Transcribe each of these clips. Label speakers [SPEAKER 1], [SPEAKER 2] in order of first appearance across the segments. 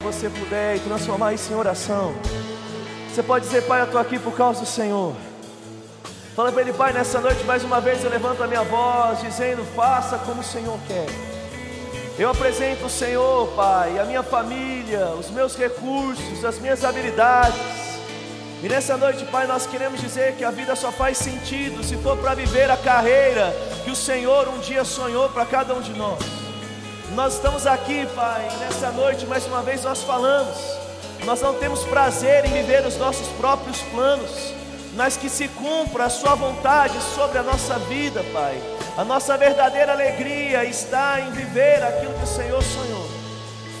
[SPEAKER 1] você puder e transformar isso em oração. Você pode dizer, Pai, eu estou aqui por causa do Senhor. Fala para Ele, Pai, nessa noite mais uma vez eu levanto a minha voz, dizendo: faça como o Senhor quer. Eu apresento o Senhor, Pai, a minha família, os meus recursos, as minhas habilidades. E nessa noite, Pai, nós queremos dizer que a vida só faz sentido se for para viver a carreira que o Senhor um dia sonhou para cada um de nós. Nós estamos aqui, Pai, nessa noite, mais uma vez nós falamos. Nós não temos prazer em viver os nossos próprios planos, mas que se cumpra a Sua vontade sobre a nossa vida, Pai. A nossa verdadeira alegria está em viver aquilo que o Senhor sonhou.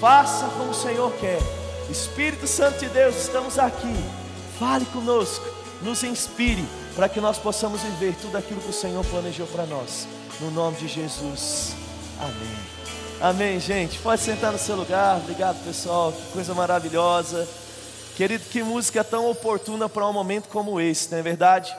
[SPEAKER 1] Faça como o Senhor quer. Espírito Santo de Deus, estamos aqui. Fale conosco, nos inspire para que nós possamos viver tudo aquilo que o Senhor planejou para nós. No nome de Jesus. Amém. Amém, gente. Pode sentar no seu lugar. Obrigado, pessoal. Que coisa maravilhosa. Querido, que música tão oportuna para um momento como esse, não é verdade?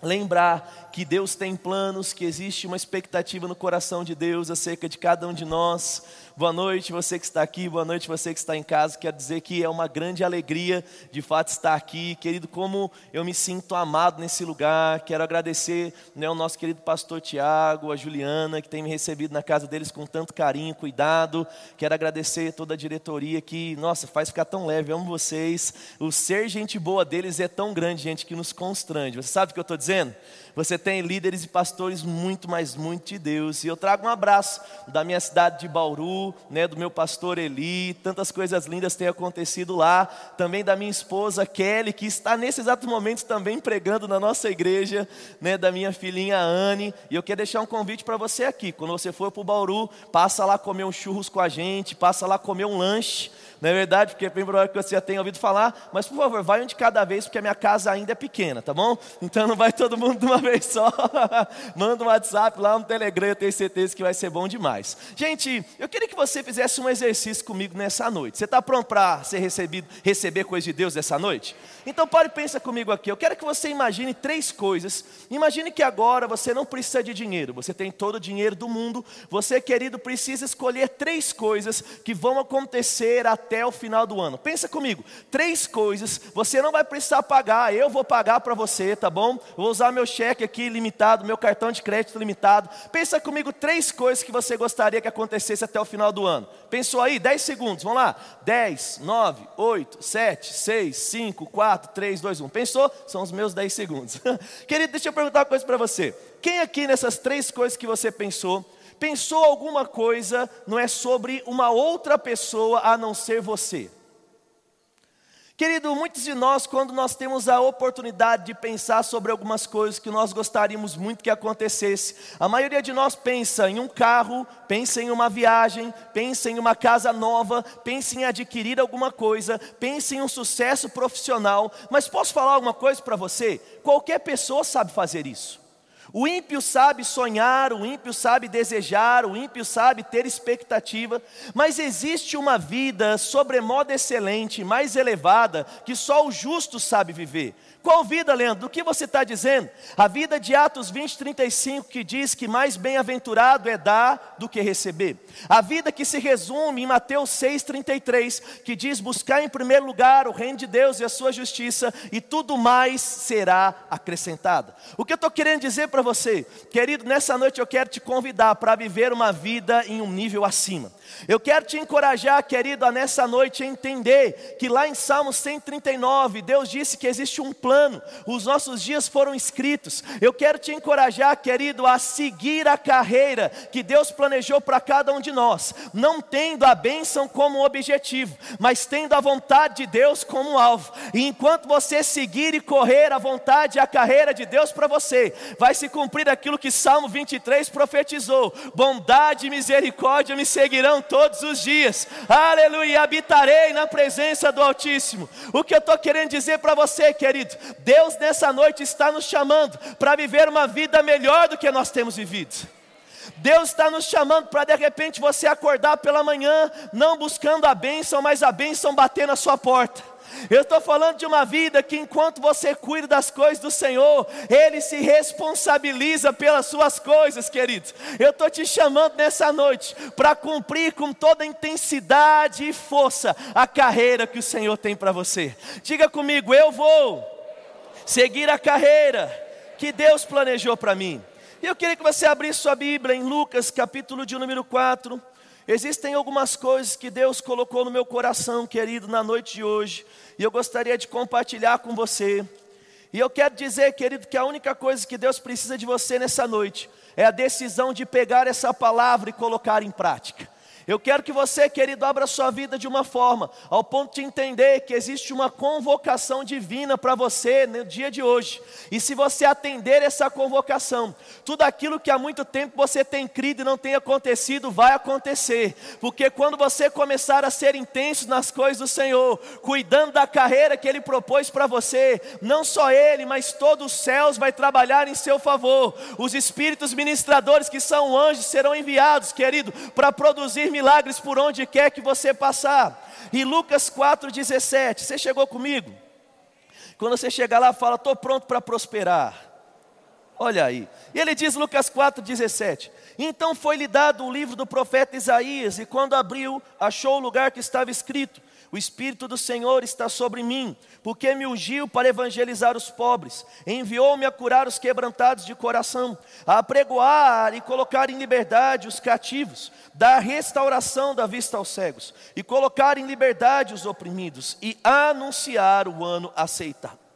[SPEAKER 1] Lembrar que Deus tem planos, que existe uma expectativa no coração de Deus acerca de cada um de nós. Boa noite, você que está aqui, boa noite, você que está em casa. Quero dizer que é uma grande alegria de fato estar aqui, querido. Como eu me sinto amado nesse lugar. Quero agradecer né, ao nosso querido pastor Tiago, a Juliana, que tem me recebido na casa deles com tanto carinho, cuidado. Quero agradecer toda a diretoria que, nossa, faz ficar tão leve. Eu amo vocês. O ser gente boa deles é tão grande, gente, que nos constrange. Você sabe o que eu estou dizendo? Você tem líderes e pastores muito, mas muito de Deus. E eu trago um abraço da minha cidade de Bauru, né, do meu pastor Eli. Tantas coisas lindas têm acontecido lá. Também da minha esposa Kelly, que está nesse exato momento também pregando na nossa igreja, né, da minha filhinha Anne. E eu quero deixar um convite para você aqui. Quando você for para o Bauru, passa lá comer um churros com a gente, passa lá comer um lanche não é verdade? Porque é bem provável que você já tenha ouvido falar, mas por favor, vai um de cada vez, porque a minha casa ainda é pequena, tá bom? Então não vai todo mundo de uma vez só. Manda um WhatsApp lá, um Telegram, eu tenho certeza que vai ser bom demais. Gente, eu queria que você fizesse um exercício comigo nessa noite. Você está pronto para ser recebido, receber coisa de Deus essa noite? Então pare e pensa comigo aqui. Eu quero que você imagine três coisas. Imagine que agora você não precisa de dinheiro, você tem todo o dinheiro do mundo. Você, querido, precisa escolher três coisas que vão acontecer até até o final do ano. Pensa comigo, três coisas, você não vai precisar pagar, eu vou pagar para você, tá bom? Vou usar meu cheque aqui limitado, meu cartão de crédito limitado. Pensa comigo três coisas que você gostaria que acontecesse até o final do ano. Pensou aí? 10 segundos, vamos lá. 10, 9, 8, 7, 6, 5, 4, 3, 2, 1. Pensou? São os meus 10 segundos. Querido, deixa eu perguntar uma coisa para você. Quem aqui nessas três coisas que você pensou, pensou alguma coisa, não é sobre uma outra pessoa a não ser você. Querido, muitos de nós, quando nós temos a oportunidade de pensar sobre algumas coisas que nós gostaríamos muito que acontecesse, a maioria de nós pensa em um carro, pensa em uma viagem, pensa em uma casa nova, pensa em adquirir alguma coisa, pensa em um sucesso profissional. Mas posso falar alguma coisa para você? Qualquer pessoa sabe fazer isso. O ímpio sabe sonhar, o ímpio sabe desejar, o ímpio sabe ter expectativa, mas existe uma vida sobremodo excelente, mais elevada, que só o justo sabe viver. Qual vida, Leandro? Do que você está dizendo? A vida de Atos 20, 35, que diz que mais bem-aventurado é dar do que receber. A vida que se resume em Mateus 6, 33, que diz: buscar em primeiro lugar o reino de Deus e a sua justiça, e tudo mais será acrescentado. O que eu estou querendo dizer para você, querido, nessa noite eu quero te convidar para viver uma vida em um nível acima. Eu quero te encorajar, querido, a nessa noite entender que lá em Salmo 139, Deus disse que existe um plano, os nossos dias foram escritos. Eu quero te encorajar, querido, a seguir a carreira que Deus planejou para cada um de nós, não tendo a bênção como objetivo, mas tendo a vontade de Deus como alvo. E enquanto você seguir e correr a vontade e a carreira de Deus para você, vai se cumprir aquilo que Salmo 23 profetizou: bondade e misericórdia me seguirão todos os dias. Aleluia, habitarei na presença do Altíssimo. O que eu estou querendo dizer para você, querido, Deus nessa noite está nos chamando para viver uma vida melhor do que nós temos vivido. Deus está nos chamando para de repente você acordar pela manhã, não buscando a bênção, mas a bênção bater na sua porta. Eu estou falando de uma vida que, enquanto você cuida das coisas do Senhor, Ele se responsabiliza pelas suas coisas, queridos. Eu estou te chamando nessa noite para cumprir com toda intensidade e força a carreira que o Senhor tem para você. Diga comigo, eu vou seguir a carreira que Deus planejou para mim. E eu queria que você abrisse sua Bíblia em Lucas, capítulo de número 4. Existem algumas coisas que Deus colocou no meu coração, querido, na noite de hoje, e eu gostaria de compartilhar com você. E eu quero dizer, querido, que a única coisa que Deus precisa de você nessa noite é a decisão de pegar essa palavra e colocar em prática. Eu quero que você, querido, abra sua vida de uma forma, ao ponto de entender que existe uma convocação divina para você no dia de hoje. E se você atender essa convocação, tudo aquilo que há muito tempo você tem crido e não tem acontecido, vai acontecer. Porque quando você começar a ser intenso nas coisas do Senhor, cuidando da carreira que Ele propôs para você, não só Ele, mas todos os céus vai trabalhar em seu favor. Os espíritos ministradores que são anjos serão enviados, querido, para produzir milagres por onde quer que você passar. E Lucas 4,17, você chegou comigo? Quando você chegar lá, fala, estou pronto para prosperar. Olha aí. E ele diz, Lucas 4,17: Então foi-lhe dado o livro do profeta Isaías, e quando abriu, achou o lugar que estava escrito: o Espírito do Senhor está sobre mim, porque me ungiu para evangelizar os pobres, enviou-me a curar os quebrantados de coração, a apregoar e colocar em liberdade os cativos, dar restauração da vista aos cegos, e colocar em liberdade os oprimidos, e anunciar o ano aceitável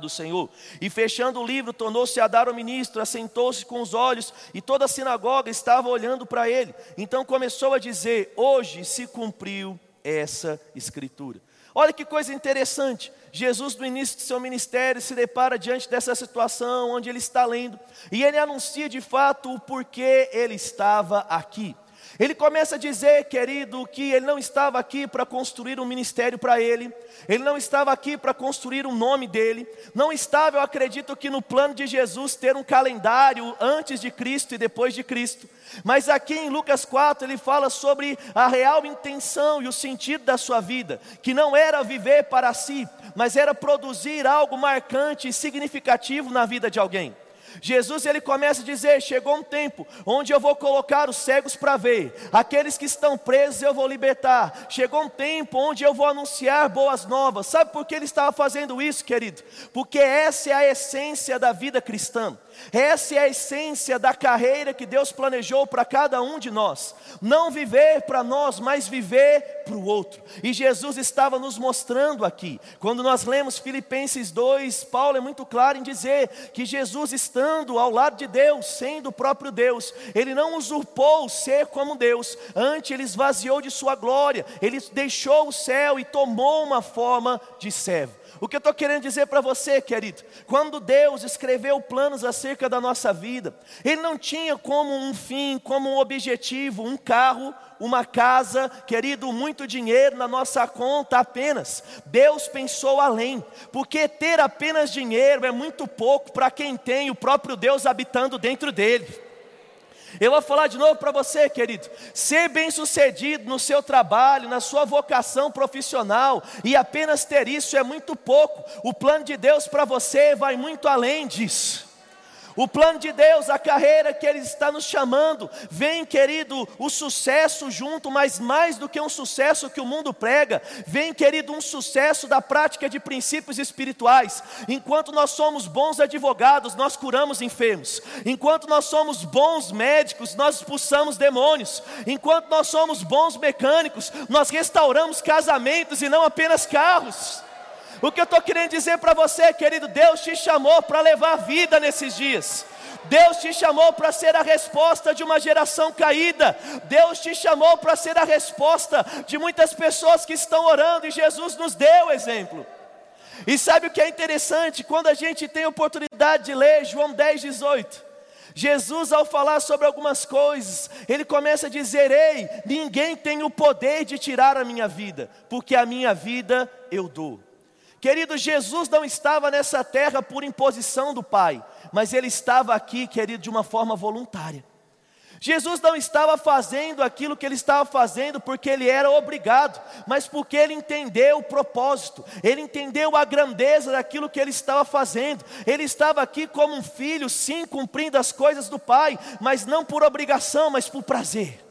[SPEAKER 1] do Senhor. E fechando o livro, tornou-se a dar ao ministro, assentou-se com os olhos, e toda a sinagoga estava olhando para ele. Então começou a dizer: Hoje se cumpriu essa escritura. Olha que coisa interessante. Jesus, no início do seu ministério, se depara diante dessa situação onde ele está lendo, e ele anuncia de fato o porquê ele estava aqui. Ele começa a dizer, querido, que ele não estava aqui para construir um ministério para ele, ele não estava aqui para construir um nome dele, não estava, eu acredito que no plano de Jesus ter um calendário antes de Cristo e depois de Cristo, mas aqui em Lucas 4 ele fala sobre a real intenção e o sentido da sua vida, que não era viver para si, mas era produzir algo marcante e significativo na vida de alguém. Jesus ele começa a dizer: chegou um tempo onde eu vou colocar os cegos para ver, aqueles que estão presos eu vou libertar. Chegou um tempo onde eu vou anunciar boas novas. Sabe por que ele estava fazendo isso, querido? Porque essa é a essência da vida cristã. Essa é a essência da carreira que Deus planejou para cada um de nós. Não viver para nós, mas viver para o outro. E Jesus estava nos mostrando aqui. Quando nós lemos Filipenses 2, Paulo é muito claro em dizer que Jesus, estando ao lado de Deus, sendo o próprio Deus, ele não usurpou ser como Deus, antes ele esvaziou de sua glória, ele deixou o céu e tomou uma forma de servo. O que eu estou querendo dizer para você, querido, quando Deus escreveu planos acerca da nossa vida, Ele não tinha como um fim, como um objetivo, um carro, uma casa, querido, muito dinheiro na nossa conta apenas. Deus pensou além, porque ter apenas dinheiro é muito pouco para quem tem o próprio Deus habitando dentro dele. Eu vou falar de novo para você, querido. Ser bem-sucedido no seu trabalho, na sua vocação profissional, e apenas ter isso é muito pouco. O plano de Deus para você vai muito além disso. O plano de Deus, a carreira que Ele está nos chamando, vem, querido, o sucesso junto, mas mais do que um sucesso que o mundo prega, vem, querido, um sucesso da prática de princípios espirituais. Enquanto nós somos bons advogados, nós curamos enfermos. Enquanto nós somos bons médicos, nós expulsamos demônios. Enquanto nós somos bons mecânicos, nós restauramos casamentos e não apenas carros. O que eu estou querendo dizer para você, querido, Deus te chamou para levar vida nesses dias. Deus te chamou para ser a resposta de uma geração caída. Deus te chamou para ser a resposta de muitas pessoas que estão orando e Jesus nos deu exemplo. E sabe o que é interessante? Quando a gente tem oportunidade de ler João 10, 18, Jesus, ao falar sobre algumas coisas, ele começa a dizer: Ei, ninguém tem o poder de tirar a minha vida, porque a minha vida eu dou. Querido, Jesus não estava nessa terra por imposição do Pai, mas ele estava aqui, querido, de uma forma voluntária. Jesus não estava fazendo aquilo que ele estava fazendo porque ele era obrigado, mas porque ele entendeu o propósito, ele entendeu a grandeza daquilo que ele estava fazendo. Ele estava aqui como um filho, sim, cumprindo as coisas do Pai, mas não por obrigação, mas por prazer.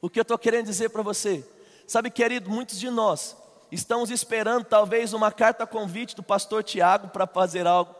[SPEAKER 1] O que eu estou querendo dizer para você? Sabe, querido, muitos de nós estamos esperando talvez uma carta convite do pastor Tiago para fazer algo.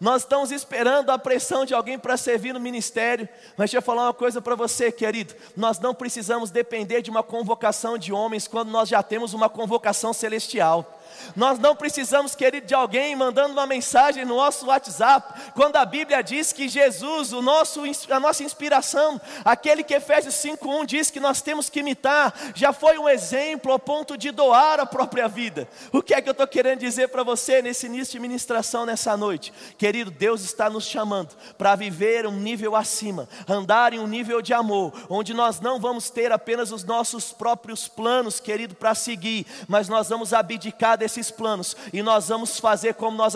[SPEAKER 1] Nós estamos esperando a pressão de alguém para servir no ministério. Mas deixa eu falar uma coisa para você, querido. Nós não precisamos depender de uma convocação de homens quando nós já temos uma convocação celestial. Nós não precisamos, querido, de alguém mandando uma mensagem no nosso WhatsApp, quando a Bíblia diz que Jesus, o nosso, a nossa inspiração, aquele que Efésios 5:1 diz que nós temos que imitar, já foi um exemplo ao ponto de doar a própria vida. O que é que eu estou querendo dizer para você nesse início de ministração nessa noite? Querido, Deus está nos chamando para viver um nível acima, andar em um nível de amor, onde nós não vamos ter apenas os nossos próprios planos, querido, para seguir, mas nós vamos abdicar desses planos e nós vamos fazer como nós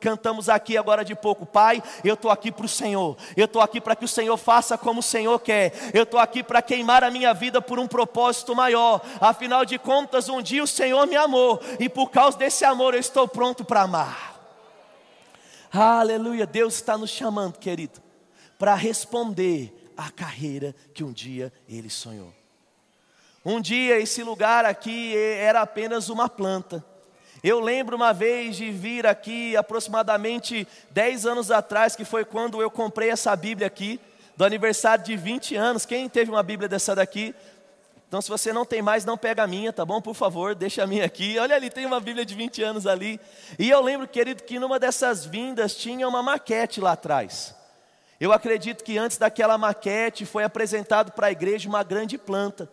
[SPEAKER 1] cantamos aqui agora de pouco: Pai, eu estou aqui para o Senhor, eu estou aqui para que o Senhor faça como o Senhor quer, eu estou aqui para queimar a minha vida por um propósito maior. Afinal de contas, um dia o Senhor me amou e por causa desse amor eu estou pronto para amar. Aleluia, Deus está nos chamando, querido, para responder à carreira que um dia Ele sonhou. Um dia esse lugar aqui era apenas uma planta. Eu lembro uma vez de vir aqui aproximadamente 10 anos atrás, que foi quando eu comprei essa Bíblia aqui, do aniversário de 20 anos. Quem teve uma Bíblia dessa daqui? Então, se você não tem mais, não pega a minha, tá bom? Por favor, deixa a minha aqui. Olha ali, tem uma Bíblia de 20 anos ali. E eu lembro, querido, que numa dessas vindas tinha uma maquete lá atrás. Eu acredito que antes daquela maquete foi apresentado para a igreja uma grande planta.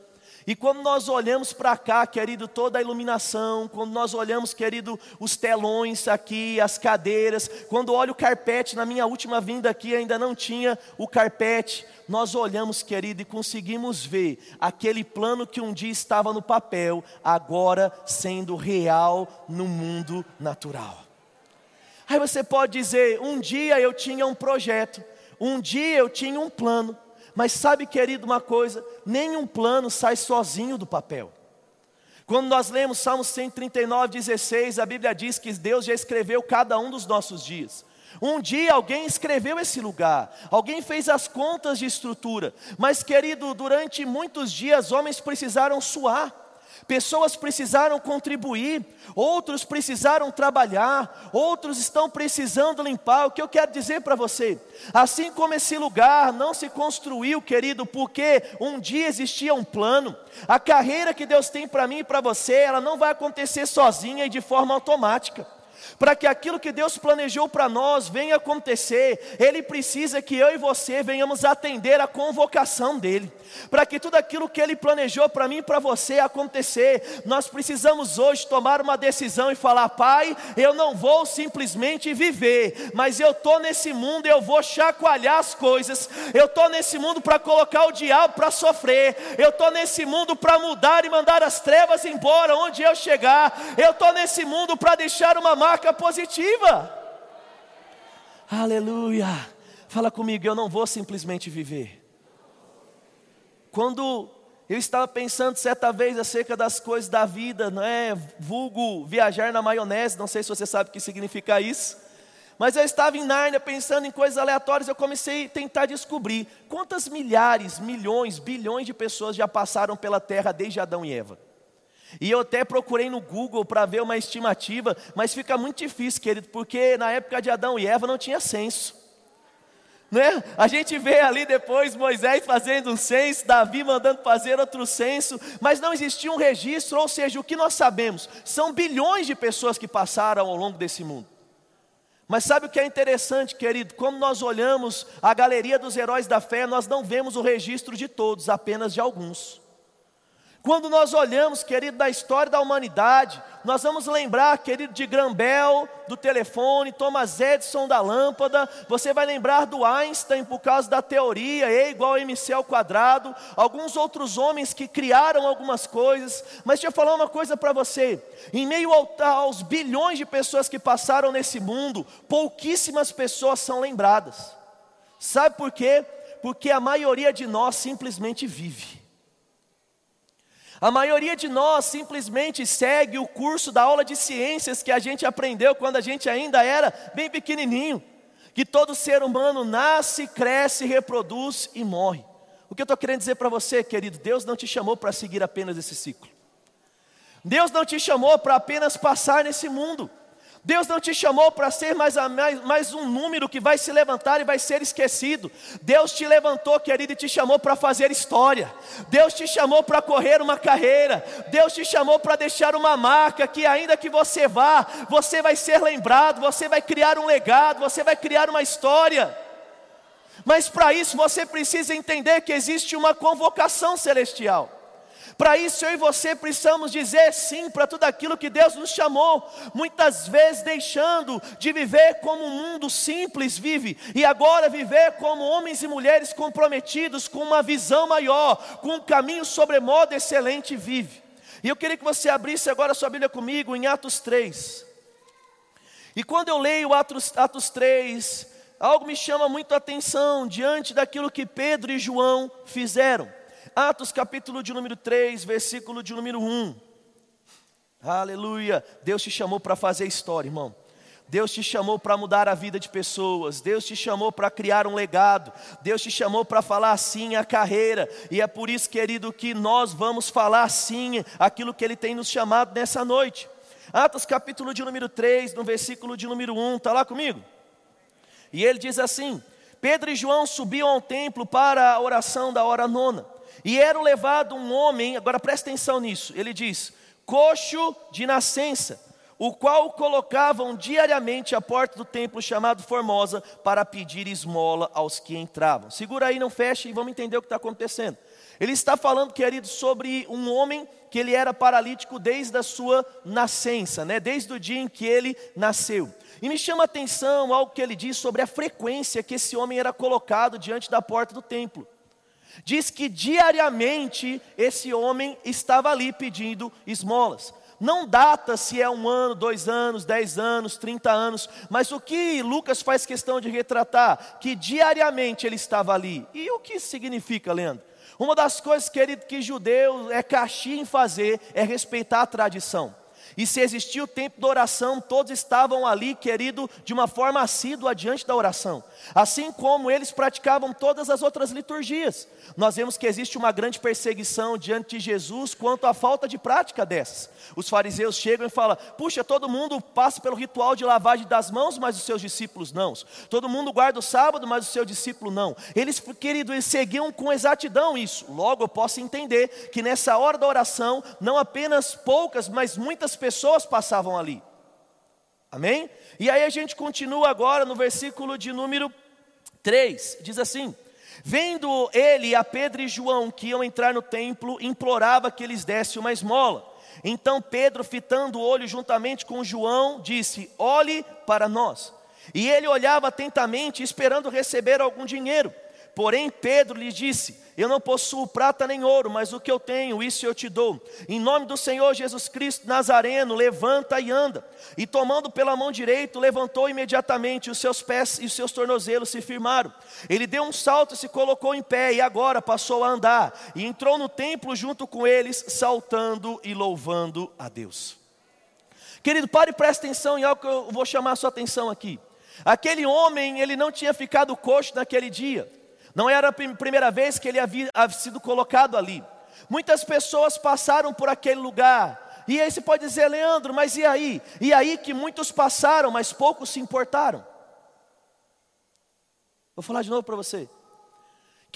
[SPEAKER 1] E quando nós olhamos para cá, querido, toda a iluminação, quando nós olhamos, querido, os telões aqui, as cadeiras, quando olho o carpete, na minha última vinda aqui ainda não tinha o carpete, nós olhamos, querido, e conseguimos ver aquele plano que um dia estava no papel, agora sendo real no mundo natural. Aí você pode dizer: um dia eu tinha um projeto, um dia eu tinha um plano, mas sabe, querido, uma coisa: nenhum plano sai sozinho do papel. Quando nós lemos Salmo 139, 16, a Bíblia diz que Deus já escreveu cada um dos nossos dias. Um dia alguém escreveu esse lugar, alguém fez as contas de estrutura, mas querido, durante muitos dias homens precisaram suar. Pessoas precisaram contribuir, outros precisaram trabalhar, outros estão precisando limpar. O que eu quero dizer para você? Assim como esse lugar não se construiu, querido, porque um dia existia um plano, a carreira que Deus tem para mim e para você, ela não vai acontecer sozinha e de forma automática para que aquilo que Deus planejou para nós venha acontecer, Ele precisa que eu e você venhamos atender a convocação dEle. Para que tudo aquilo que Ele planejou para mim e para você acontecer, nós precisamos hoje tomar uma decisão e falar: Pai, eu não vou simplesmente viver, mas eu estou nesse mundo, eu vou chacoalhar as coisas, eu estou nesse mundo para colocar o diabo para sofrer, eu estou nesse mundo para mudar e mandar as trevas embora onde eu chegar, eu estou nesse mundo para deixar uma marca positiva. Aleluia. Fala comigo, eu não vou simplesmente viver. Quando eu estava pensando certa vez acerca das coisas da vida, não é? Vulgo viajar na maionese, não sei se você sabe o que significa isso. Mas eu estava em Nárnia pensando em coisas aleatórias, eu comecei a tentar descobrir quantas milhares, milhões, bilhões de pessoas já passaram pela terra desde Adão e Eva. E eu até procurei no Google para ver uma estimativa, mas fica muito difícil, querido, porque na época de Adão e Eva não tinha censo. Né? A gente vê ali depois Moisés fazendo um censo, Davi mandando fazer outro censo, mas não existia um registro, ou seja, o que nós sabemos? São bilhões de pessoas que passaram ao longo desse mundo. Mas sabe o que é interessante, querido? Quando nós olhamos a galeria dos heróis da fé, nós não vemos o registro de todos, apenas de alguns. Quando nós olhamos, querido, da história da humanidade, nós vamos lembrar, querido, de Grambel, do telefone, Thomas Edison da lâmpada, você vai lembrar do Einstein por causa da teoria E igual a mc ao quadrado, alguns outros homens que criaram algumas coisas, mas deixa eu falar uma coisa para você, em meio aos bilhões de pessoas que passaram nesse mundo, pouquíssimas pessoas são lembradas, sabe por quê? Porque a maioria de nós simplesmente vive. A maioria de nós simplesmente segue o curso da aula de ciências que a gente aprendeu quando a gente ainda era bem pequenininho. Que todo ser humano nasce, cresce, reproduz e morre. O que eu estou querendo dizer para você, querido, Deus não te chamou para seguir apenas esse ciclo. Deus não te chamou para apenas passar nesse mundo. Deus não te chamou para ser mais, mais, mais, um número que vai se levantar e vai ser esquecido. Deus te levantou, querido, e te chamou para fazer história. Deus te chamou para correr uma carreira. Deus te chamou para deixar uma marca que, ainda que você vá, você vai ser lembrado, você vai criar um legado, você vai criar uma história. Mas para isso você precisa entender que existe uma convocação celestial. Para isso eu e você precisamos dizer sim para tudo aquilo que Deus nos chamou, muitas vezes deixando de viver como um mundo simples vive, e agora viver como homens e mulheres comprometidos com uma visão maior, com um caminho sobremodo excelente vive. E eu queria que você abrisse agora a sua Bíblia comigo em Atos 3. E quando eu leio Atos, Atos 3, algo me chama muito a atenção diante daquilo que Pedro e João fizeram. Atos capítulo de número 3, versículo de número 1. Aleluia. Deus te chamou para fazer história, irmão. Deus te chamou para mudar a vida de pessoas, Deus te chamou para criar um legado, Deus te chamou para falar assim a carreira, e é por isso, querido, que nós vamos falar assim aquilo que Ele tem nos chamado nessa noite. Atos capítulo de número 3, no versículo de número 1, está lá comigo? E ele diz assim: Pedro e João subiam ao templo para a oração da hora nona. E era levado um homem, agora presta atenção nisso, ele diz: coxo de nascença, o qual colocavam diariamente à porta do templo chamado Formosa para pedir esmola aos que entravam. Segura aí, não feche e vamos entender o que está acontecendo. Ele está falando, querido, sobre um homem que ele era paralítico desde a sua nascença, né? desde o dia em que ele nasceu. E me chama a atenção algo que ele diz sobre a frequência que esse homem era colocado diante da porta do templo. Diz que diariamente esse homem estava ali pedindo esmolas. Não data se é um ano, dois anos, dez anos, trinta anos, mas o que Lucas faz questão de retratar? Que diariamente ele estava ali. E o que isso significa, Leandro? Uma das coisas, querido, que judeu é caxi em fazer é respeitar a tradição. E se existia o tempo da oração, todos estavam ali, querido, de uma forma assídua diante da oração. Assim como eles praticavam todas as outras liturgias. Nós vemos que existe uma grande perseguição diante de Jesus quanto à falta de prática dessas. Os fariseus chegam e falam: puxa, todo mundo passa pelo ritual de lavagem das mãos, mas os seus discípulos não. Todo mundo guarda o sábado, mas o seu discípulo não. Eles, querido, eles seguiam com exatidão isso. Logo eu posso entender que nessa hora da oração, não apenas poucas, mas muitas pessoas passavam ali. Amém? E aí a gente continua agora no versículo de número 3, diz assim: Vendo ele a Pedro e João que iam entrar no templo, implorava que eles dessem uma esmola. Então Pedro, fitando o olho juntamente com João, disse: Olhe para nós. E ele olhava atentamente, esperando receber algum dinheiro. Porém, Pedro lhe disse: Eu não possuo prata nem ouro, mas o que eu tenho, isso eu te dou. Em nome do Senhor Jesus Cristo Nazareno, levanta e anda. E tomando pela mão direita, levantou imediatamente, os seus pés e os seus tornozelos se firmaram. Ele deu um salto e se colocou em pé, e agora passou a andar. E entrou no templo junto com eles, saltando e louvando a Deus. Querido, pare e preste atenção em algo que eu vou chamar a sua atenção aqui. Aquele homem, ele não tinha ficado coxo naquele dia. Não era a primeira vez que ele havia, havia sido colocado ali. Muitas pessoas passaram por aquele lugar. E aí você pode dizer, Leandro, mas e aí? E aí que muitos passaram, mas poucos se importaram. Vou falar de novo para você.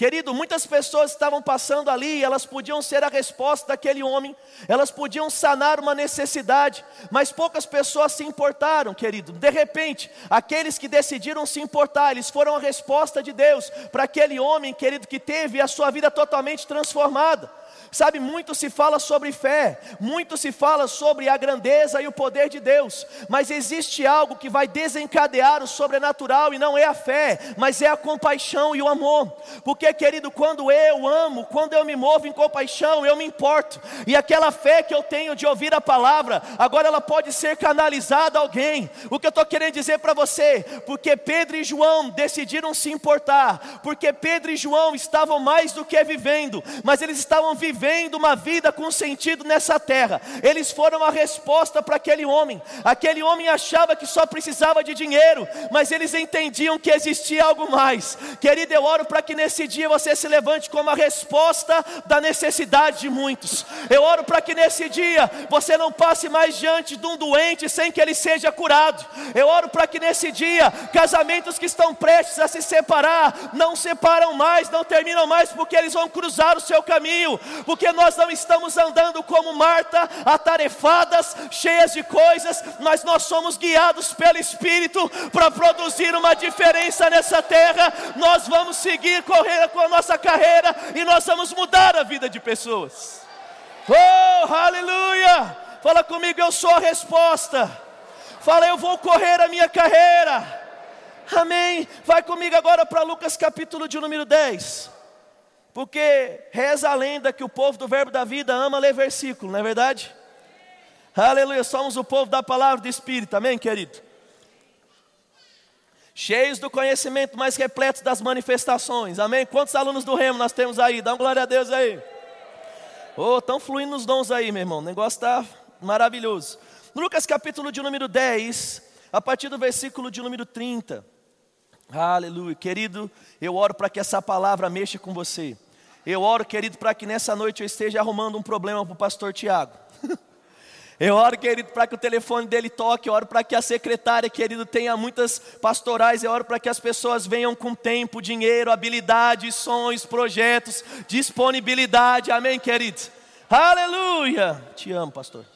[SPEAKER 1] Querido, muitas pessoas estavam passando ali, elas podiam ser a resposta daquele homem, elas podiam sanar uma necessidade, mas poucas pessoas se importaram, querido. De repente, aqueles que decidiram se importar, eles foram a resposta de Deus para aquele homem, querido, que teve a sua vida totalmente transformada. Sabe, muito se fala sobre fé, muito se fala sobre a grandeza e o poder de Deus, mas existe algo que vai desencadear o sobrenatural e não é a fé, mas é a compaixão e o amor. Porque, querido, quando eu amo, quando eu me movo em compaixão, eu me importo. E aquela fé que eu tenho de ouvir a palavra, agora ela pode ser canalizada a alguém. O que eu estou querendo dizer para você, porque Pedro e João decidiram se importar, porque Pedro e João estavam mais do que vivendo, mas eles estavam vivendo vivendo uma vida com sentido nessa terra. Eles foram a resposta para aquele homem. Aquele homem achava que só precisava de dinheiro, mas eles entendiam que existia algo mais. Querido, eu oro para que nesse dia você se levante como a resposta da necessidade de muitos. Eu oro para que nesse dia você não passe mais diante de um doente sem que ele seja curado. Eu oro para que nesse dia casamentos que estão prestes a se separar não separam mais, não terminam mais porque eles vão cruzar o seu caminho, porque nós não estamos andando como Marta, atarefadas, cheias de coisas, mas nós somos guiados pelo Espírito para produzir uma diferença nessa terra. Nós vamos seguir correr com a nossa carreira e nós vamos mudar a vida de pessoas. Oh, aleluia! Fala comigo, eu sou a resposta. Fala, eu vou correr a minha carreira. Amém. Vai comigo agora para Lucas capítulo de número 10. Porque reza a lenda que o povo do Verbo da Vida ama ler versículo, não é verdade? Aleluia, somos o povo da palavra do Espírito, amém, querido? Cheios do conhecimento, mais repletos das manifestações, amém? Quantos alunos do Remo nós temos aí? Dá uma glória a Deus aí. Oh, estão fluindo os dons aí, meu irmão, o negócio está maravilhoso. Lucas capítulo de número 10, a partir do versículo de número 30. Aleluia. Querido, eu oro para que essa palavra mexa com você. Eu oro, querido, para que nessa noite eu esteja arrumando um problema para o pastor Tiago. Eu oro, querido, para que o telefone dele toque. Eu oro para que a secretária, querido, tenha muitas pastorais. Eu oro para que as pessoas venham com tempo, dinheiro, habilidade, sonhos, projetos, disponibilidade. Amém, querido? Aleluia. Te amo, pastor.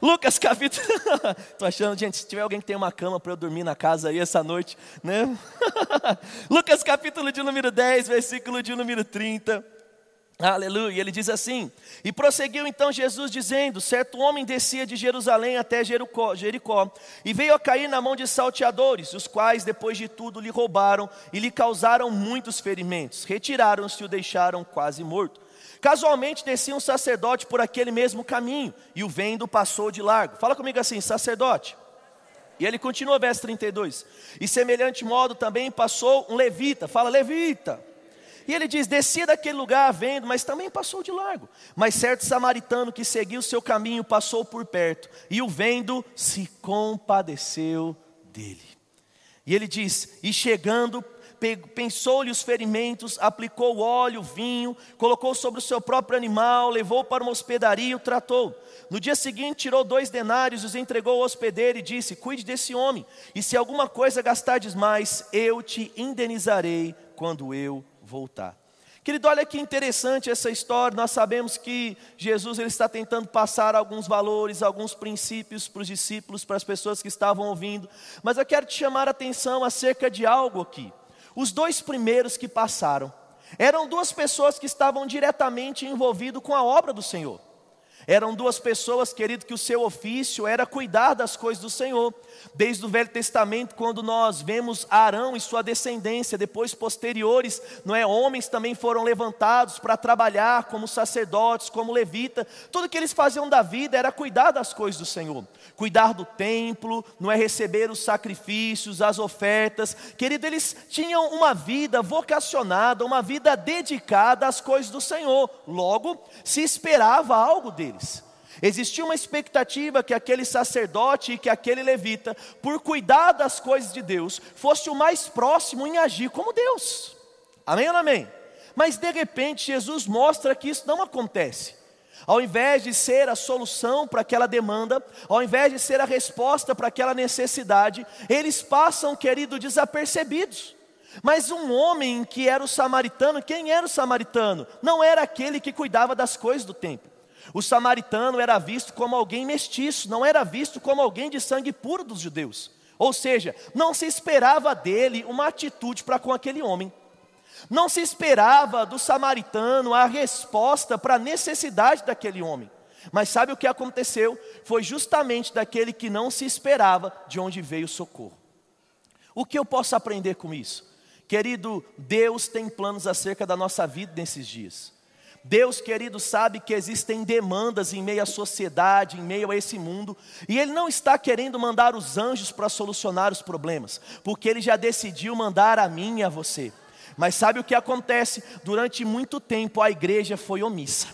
[SPEAKER 1] Lucas capítulo. Estou achando, gente, se tiver alguém que tem uma cama para eu dormir na casa aí essa noite, né? Lucas capítulo de número 10, versículo de número 30. Aleluia, ele diz assim: E prosseguiu então Jesus dizendo: Certo homem descia de Jerusalém até Jericó, Jericó, e veio a cair na mão de salteadores, os quais, depois de tudo, lhe roubaram e lhe causaram muitos ferimentos. Retiraram-se e o deixaram quase morto. Casualmente descia um sacerdote por aquele mesmo caminho, e o vendo passou de largo. Fala comigo assim, sacerdote. E ele continua, verso 32. E semelhante modo também passou um levita. Fala, levita. E ele diz: descia daquele lugar vendo, mas também passou de largo. Mas certo samaritano que seguiu o seu caminho passou por perto, e o vendo se compadeceu dele. E ele diz: e chegando, pensou-lhe os ferimentos, aplicou óleo, vinho, colocou sobre o seu próprio animal, levou para uma hospedaria e o tratou. No dia seguinte, tirou dois denários, os entregou ao hospedeiro e disse: Cuide desse homem, e se alguma coisa gastardes mais, eu te indenizarei quando eu voltar. Querido, olha que interessante essa história. Nós sabemos que Jesus ele está tentando passar alguns valores, alguns princípios para os discípulos, para as pessoas que estavam ouvindo. Mas eu quero te chamar a atenção acerca de algo aqui. Os dois primeiros que passaram eram duas pessoas que estavam diretamente envolvidas com a obra do Senhor. Eram duas pessoas, querido, que o seu ofício era cuidar das coisas do Senhor. Desde o Velho Testamento, quando nós vemos Arão e sua descendência, depois posteriores, não é, homens também foram levantados para trabalhar como sacerdotes, como levita. Tudo que eles faziam da vida era cuidar das coisas do Senhor, cuidar do templo, não é receber os sacrifícios, as ofertas. Querido, eles tinham uma vida vocacionada, uma vida dedicada às coisas do Senhor. Logo, se esperava algo deles. Existia uma expectativa que aquele sacerdote e que aquele levita, por cuidar das coisas de Deus, fosse o mais próximo em agir como Deus. Amém ou não amém? Mas de repente Jesus mostra que isso não acontece. Ao invés de ser a solução para aquela demanda, ao invés de ser a resposta para aquela necessidade, eles passam, querido, desapercebidos. Mas um homem que era o samaritano, quem era o samaritano? Não era aquele que cuidava das coisas do templo. O samaritano era visto como alguém mestiço, não era visto como alguém de sangue puro dos judeus. Ou seja, não se esperava dele uma atitude para com aquele homem. Não se esperava do samaritano a resposta para a necessidade daquele homem. Mas sabe o que aconteceu? Foi justamente daquele que não se esperava de onde veio o socorro. O que eu posso aprender com isso? Querido, Deus tem planos acerca da nossa vida nesses dias. Deus, querido, sabe que existem demandas em meio à sociedade, em meio a esse mundo, e Ele não está querendo mandar os anjos para solucionar os problemas, porque Ele já decidiu mandar a mim e a você. Mas sabe o que acontece? Durante muito tempo a igreja foi omissa.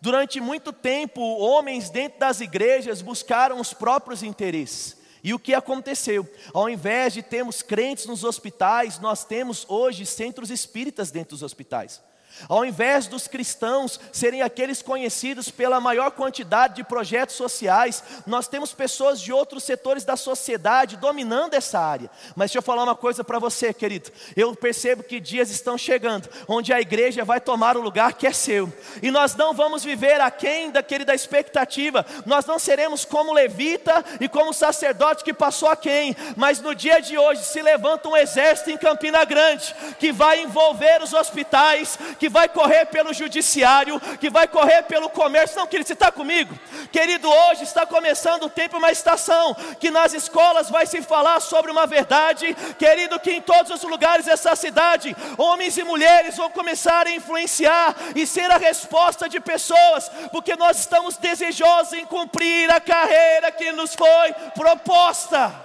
[SPEAKER 1] Durante muito tempo, homens dentro das igrejas buscaram os próprios interesses. E o que aconteceu? Ao invés de termos crentes nos hospitais, nós temos hoje centros espíritas dentro dos hospitais. Ao invés dos cristãos serem aqueles conhecidos pela maior quantidade de projetos sociais, nós temos pessoas de outros setores da sociedade dominando essa área. Mas deixa eu falar uma coisa para você, querido. Eu percebo que dias estão chegando onde a igreja vai tomar o lugar que é seu. E nós não vamos viver aquém daquele da expectativa. Nós não seremos como levita e como sacerdote que passou a quem. Mas no dia de hoje se levanta um exército em Campina Grande que vai envolver os hospitais, que que vai correr pelo judiciário, que vai correr pelo comércio. Não, querido, você está comigo? Querido, hoje está começando o tempo, uma estação, que nas escolas vai se falar sobre uma verdade, querido, que em todos os lugares dessa cidade, homens e mulheres vão começar a influenciar e ser a resposta de pessoas, porque nós estamos desejosos em cumprir a carreira que nos foi proposta.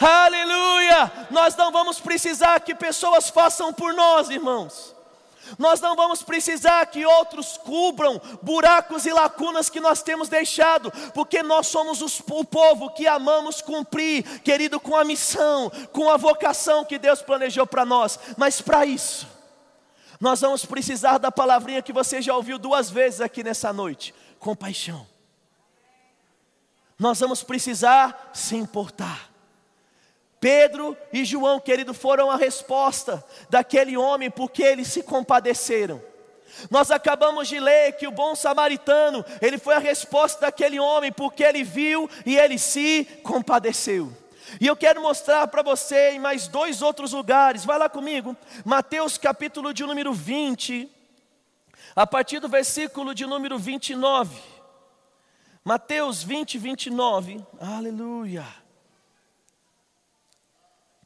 [SPEAKER 1] Aleluia! Nós não vamos precisar que pessoas façam por nós, irmãos. Nós não vamos precisar que outros cubram buracos e lacunas que nós temos deixado, porque nós somos os, o povo que amamos cumprir, querido, com a missão, com a vocação que Deus planejou para nós. Mas para isso, nós vamos precisar da palavrinha que você já ouviu duas vezes aqui nessa noite: compaixão. Nós vamos precisar se importar. Pedro e João, querido, foram a resposta daquele homem porque eles se compadeceram. Nós acabamos de ler que o bom samaritano, ele foi a resposta daquele homem porque ele viu e ele se compadeceu. E eu quero mostrar para você em mais dois outros lugares, vai lá comigo, Mateus capítulo de número 20, a partir do versículo de número 29. Mateus 20, 29, aleluia.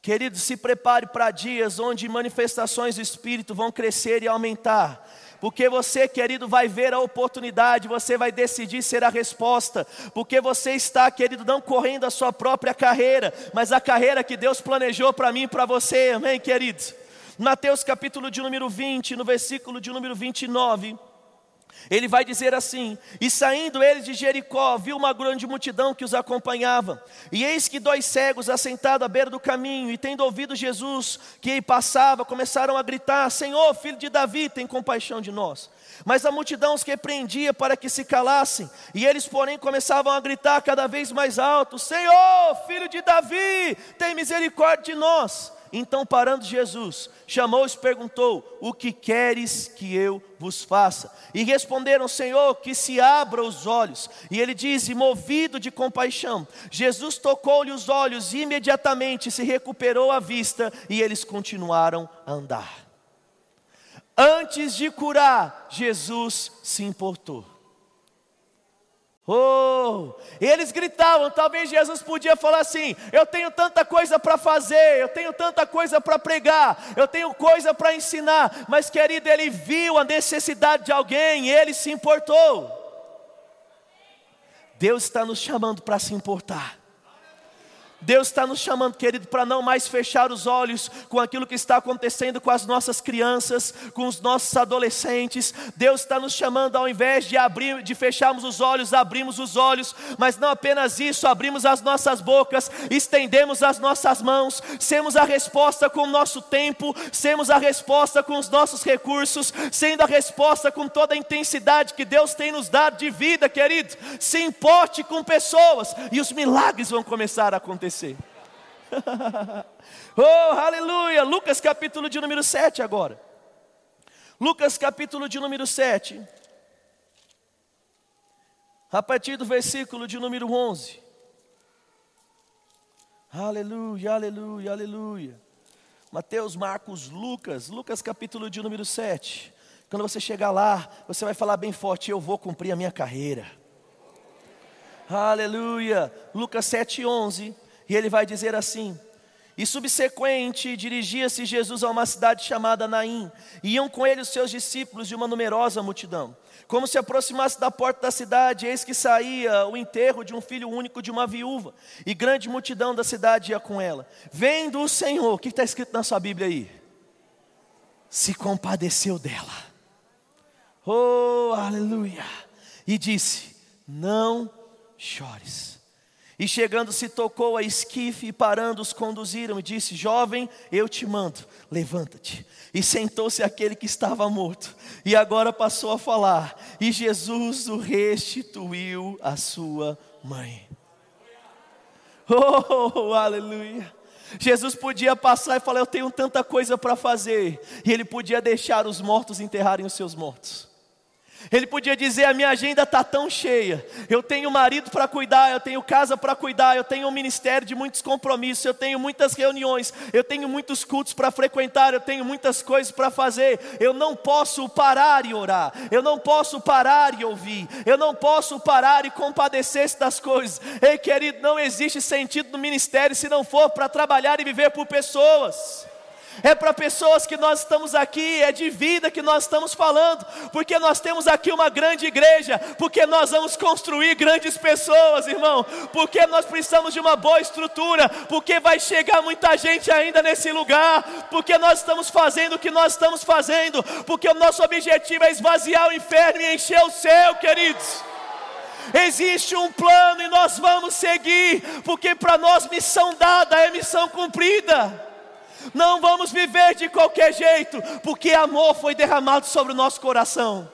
[SPEAKER 1] Querido, se prepare para dias onde manifestações do Espírito vão crescer e aumentar. Porque você, querido, vai ver a oportunidade, você vai decidir ser a resposta. Porque você está, querido, não correndo a sua própria carreira, mas a carreira que Deus planejou para mim e para você, amém, querido? Mateus capítulo de número 20, no versículo de número 29. Ele vai dizer assim: E saindo eles de Jericó, viu uma grande multidão que os acompanhava. E eis que dois cegos assentados à beira do caminho, e tendo ouvido Jesus que passava, começaram a gritar: Senhor, filho de Davi, tem compaixão de nós. Mas a multidão os repreendia para que se calassem, e eles, porém, começavam a gritar cada vez mais alto: Senhor, filho de Davi, tem misericórdia de nós. Então, parando Jesus, chamou-os e perguntou: O que queres que eu vos faça? E responderam: Senhor, que se abra os olhos. E ele diz: movido de compaixão, Jesus tocou-lhe os olhos e imediatamente se recuperou a vista e eles continuaram a andar. Antes de curar, Jesus se importou. Oh, eles gritavam, talvez Jesus podia falar assim: Eu tenho tanta coisa para fazer, eu tenho tanta coisa para pregar, eu tenho coisa para ensinar, mas querido, ele viu a necessidade de alguém e ele se importou. Deus está nos chamando para se importar. Deus está nos chamando, querido, para não mais fechar os olhos com aquilo que está acontecendo com as nossas crianças, com os nossos adolescentes. Deus está nos chamando, ao invés de abrir, de fecharmos os olhos, abrimos os olhos, mas não apenas isso, abrimos as nossas bocas, estendemos as nossas mãos, semos a resposta com o nosso tempo, semos a resposta com os nossos recursos, sendo a resposta com toda a intensidade que Deus tem nos dado de vida, querido. Se importe com pessoas e os milagres vão começar a acontecer acontecer. oh, aleluia! Lucas capítulo de número 7 agora. Lucas capítulo de número 7. A partir do versículo de número 11. Aleluia, aleluia, aleluia. Mateus, Marcos, Lucas, Lucas capítulo de número 7. Quando você chegar lá, você vai falar bem forte: Eu vou cumprir a minha carreira. Aleluia. Lucas 7, 11. E ele vai dizer assim: e subsequente, dirigia-se Jesus a uma cidade chamada Naim, e iam com ele os seus discípulos de uma numerosa multidão. Como se aproximasse da porta da cidade, eis que saía o enterro de um filho único de uma viúva, e grande multidão da cidade ia com ela. Vendo o Senhor, o que está escrito na sua Bíblia aí? Se compadeceu dela. Oh, aleluia! E disse: Não chores. E chegando se tocou a esquife e parando os conduziram e disse: Jovem, eu te mando, levanta-te. E sentou-se aquele que estava morto. E agora passou a falar. E Jesus o restituiu à sua mãe. Oh, aleluia. Jesus podia passar e falar: Eu tenho tanta coisa para fazer. E ele podia deixar os mortos enterrarem os seus mortos. Ele podia dizer: a minha agenda está tão cheia, eu tenho marido para cuidar, eu tenho casa para cuidar, eu tenho um ministério de muitos compromissos, eu tenho muitas reuniões, eu tenho muitos cultos para frequentar, eu tenho muitas coisas para fazer. Eu não posso parar e orar, eu não posso parar e ouvir, eu não posso parar e compadecer-se das coisas. Ei, querido, não existe sentido no ministério se não for para trabalhar e viver por pessoas é para pessoas que nós estamos aqui, é de vida que nós estamos falando, porque nós temos aqui uma grande igreja, porque nós vamos construir grandes pessoas, irmão, porque nós precisamos de uma boa estrutura, porque vai chegar muita gente ainda nesse lugar, porque nós estamos fazendo o que nós estamos fazendo, porque o nosso objetivo é esvaziar o inferno e encher o céu, queridos. Existe um plano e nós vamos seguir, porque para nós missão dada é missão cumprida. Não vamos viver de qualquer jeito, porque amor foi derramado sobre o nosso coração.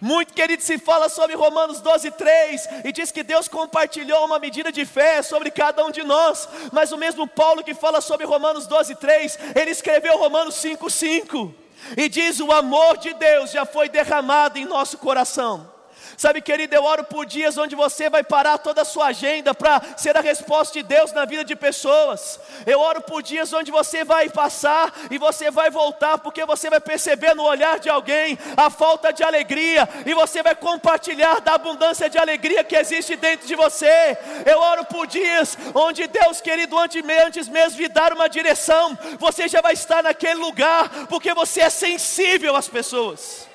[SPEAKER 1] Muito querido se fala sobre Romanos 12, 3 e diz que Deus compartilhou uma medida de fé sobre cada um de nós, mas o mesmo Paulo que fala sobre Romanos 12, 3, ele escreveu Romanos 5, 5 e diz: O amor de Deus já foi derramado em nosso coração. Sabe, querido, eu oro por dias onde você vai parar toda a sua agenda para ser a resposta de Deus na vida de pessoas. Eu oro por dias onde você vai passar e você vai voltar, porque você vai perceber no olhar de alguém a falta de alegria e você vai compartilhar da abundância de alegria que existe dentro de você. Eu oro por dias onde Deus, querido, antes mesmo de dar uma direção, você já vai estar naquele lugar, porque você é sensível às pessoas.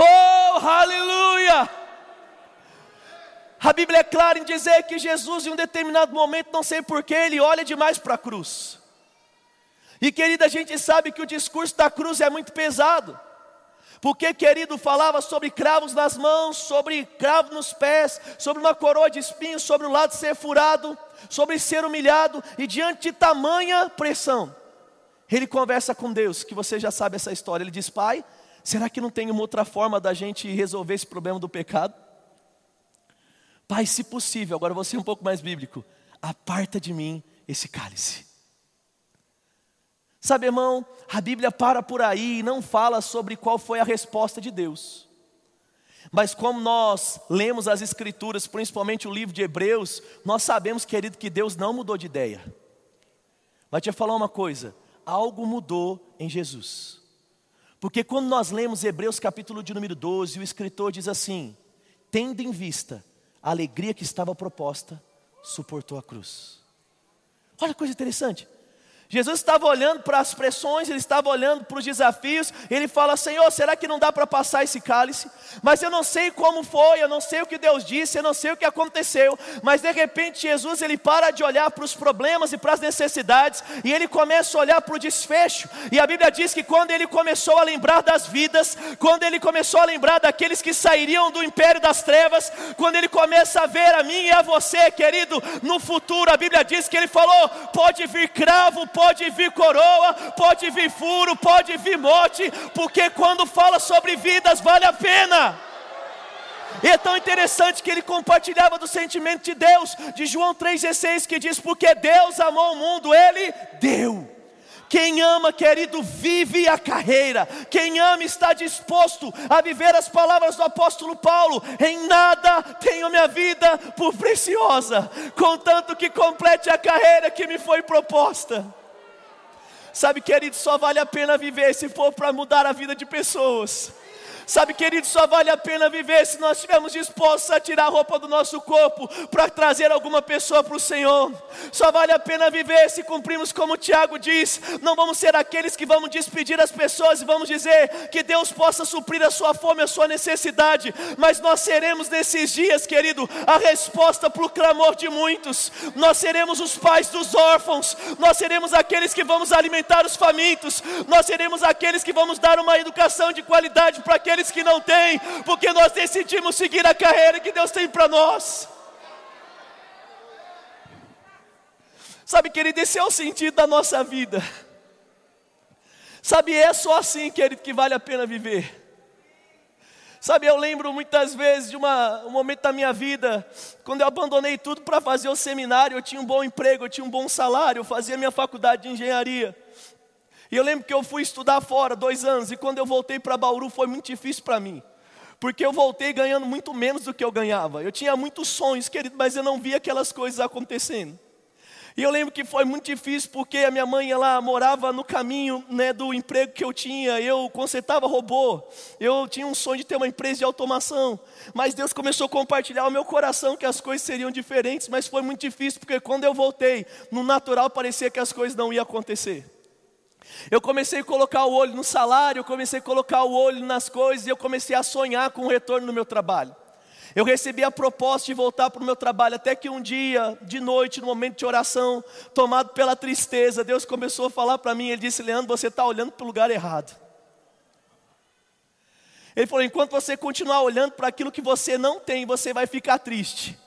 [SPEAKER 1] Oh, aleluia! A Bíblia é clara em dizer que Jesus, em um determinado momento, não sei porquê, ele olha demais para a cruz. E querida, a gente sabe que o discurso da cruz é muito pesado. Porque, querido, falava sobre cravos nas mãos, sobre cravos nos pés, sobre uma coroa de espinhos, sobre o lado ser furado, sobre ser humilhado, e diante de tamanha pressão, ele conversa com Deus, que você já sabe essa história. Ele diz: Pai, Será que não tem uma outra forma da gente resolver esse problema do pecado? Pai, se possível, agora você um pouco mais bíblico, aparta de mim esse cálice. Sabe, irmão, a Bíblia para por aí e não fala sobre qual foi a resposta de Deus. Mas como nós lemos as Escrituras, principalmente o livro de Hebreus, nós sabemos, querido, que Deus não mudou de ideia. Mas te falar uma coisa: algo mudou em Jesus. Porque quando nós lemos Hebreus capítulo de número 12, o escritor diz assim: tendo em vista a alegria que estava proposta, suportou a cruz. Olha que coisa interessante. Jesus estava olhando para as pressões, ele estava olhando para os desafios, ele fala: Senhor, será que não dá para passar esse cálice? Mas eu não sei como foi, eu não sei o que Deus disse, eu não sei o que aconteceu, mas de repente Jesus ele para de olhar para os problemas e para as necessidades, e ele começa a olhar para o desfecho, e a Bíblia diz que quando ele começou a lembrar das vidas, quando ele começou a lembrar daqueles que sairiam do império das trevas, quando ele começa a ver a mim e a você, querido, no futuro, a Bíblia diz que ele falou: pode vir cravo, pode vir coroa, pode vir furo, pode vir morte, porque quando fala sobre vidas vale a pena. E é tão interessante que ele compartilhava do sentimento de Deus, de João 3,16, que diz: Porque Deus amou o mundo, Ele deu. Quem ama, querido, vive a carreira. Quem ama está disposto a viver as palavras do apóstolo Paulo: em nada tenho minha vida por preciosa, contanto que complete a carreira que me foi proposta. Sabe, querido, só vale a pena viver se for para mudar a vida de pessoas. Sabe, querido, só vale a pena viver se nós estivermos dispostos a tirar a roupa do nosso corpo para trazer alguma pessoa para o Senhor. Só vale a pena viver se cumprimos como Tiago diz. Não vamos ser aqueles que vamos despedir as pessoas e vamos dizer que Deus possa suprir a sua fome, a sua necessidade. Mas nós seremos nesses dias, querido, a resposta para o clamor de muitos. Nós seremos os pais dos órfãos. Nós seremos aqueles que vamos alimentar os famintos. Nós seremos aqueles que vamos dar uma educação de qualidade para aqueles aqueles que não têm, porque nós decidimos seguir a carreira que Deus tem para nós. Sabe, querido, esse é o sentido da nossa vida. Sabe, é só assim, querido, que vale a pena viver. Sabe, eu lembro muitas vezes de uma, um momento da minha vida, quando eu abandonei tudo para fazer o seminário, eu tinha um bom emprego, eu tinha um bom salário, eu fazia minha faculdade de engenharia. E eu lembro que eu fui estudar fora dois anos, e quando eu voltei para Bauru foi muito difícil para mim. Porque eu voltei ganhando muito menos do que eu ganhava. Eu tinha muitos sonhos, querido, mas eu não via aquelas coisas acontecendo. E eu lembro que foi muito difícil porque a minha mãe ela morava no caminho né, do emprego que eu tinha. Eu consertava robô. Eu tinha um sonho de ter uma empresa de automação. Mas Deus começou a compartilhar o meu coração que as coisas seriam diferentes. Mas foi muito difícil porque quando eu voltei, no natural parecia que as coisas não iam acontecer. Eu comecei a colocar o olho no salário, eu comecei a colocar o olho nas coisas e eu comecei a sonhar com o retorno no meu trabalho. Eu recebi a proposta de voltar para o meu trabalho, até que um dia, de noite, no momento de oração, tomado pela tristeza, Deus começou a falar para mim. Ele disse: Leandro, você está olhando para o lugar errado. Ele falou: enquanto você continuar olhando para aquilo que você não tem, você vai ficar triste.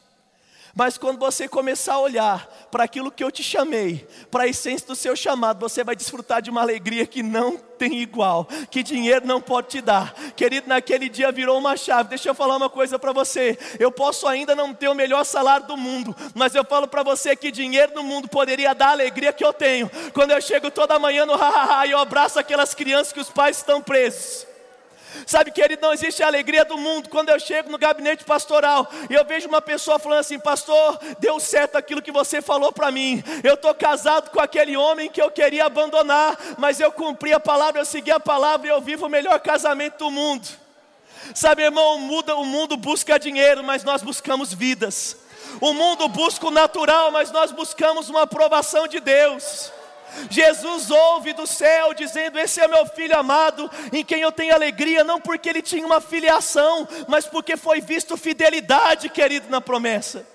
[SPEAKER 1] Mas quando você começar a olhar para aquilo que eu te chamei, para a essência do seu chamado, você vai desfrutar de uma alegria que não tem igual, que dinheiro não pode te dar. Querido, naquele dia virou uma chave. Deixa eu falar uma coisa para você. Eu posso ainda não ter o melhor salário do mundo, mas eu falo para você que dinheiro no mundo poderia dar a alegria que eu tenho. Quando eu chego toda manhã no hahaha e eu abraço aquelas crianças que os pais estão presos. Sabe, querido, não existe a alegria do mundo quando eu chego no gabinete pastoral e eu vejo uma pessoa falando assim: Pastor, deu certo aquilo que você falou para mim. Eu estou casado com aquele homem que eu queria abandonar, mas eu cumpri a palavra, eu segui a palavra e eu vivo o melhor casamento do mundo. Sabe, irmão, muda, o mundo busca dinheiro, mas nós buscamos vidas. O mundo busca o natural, mas nós buscamos uma aprovação de Deus. Jesus ouve do céu dizendo: Esse é meu filho amado, em quem eu tenho alegria, não porque ele tinha uma filiação, mas porque foi visto fidelidade, querido, na promessa.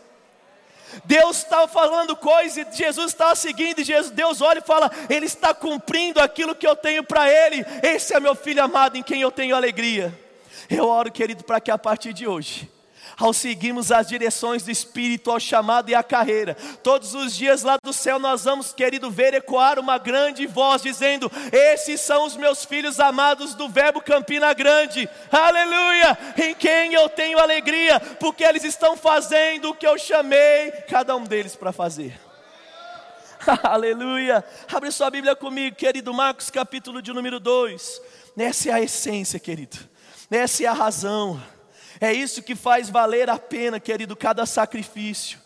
[SPEAKER 1] Deus está falando coisas e Jesus está seguindo, e Jesus, Deus olha e fala: Ele está cumprindo aquilo que eu tenho para Ele. Esse é meu filho amado, em quem eu tenho alegria. Eu oro, querido, para que a partir de hoje ao seguirmos as direções do Espírito, ao chamado e à carreira. Todos os dias lá do céu nós vamos, querido, ver ecoar uma grande voz dizendo: Esses são os meus filhos amados do Verbo Campina Grande, aleluia, em quem eu tenho alegria, porque eles estão fazendo o que eu chamei cada um deles para fazer. Aleluia. Abre sua Bíblia comigo, querido Marcos, capítulo de número 2. Essa é a essência, querido. Essa é a razão. É isso que faz valer a pena, querido, cada sacrifício.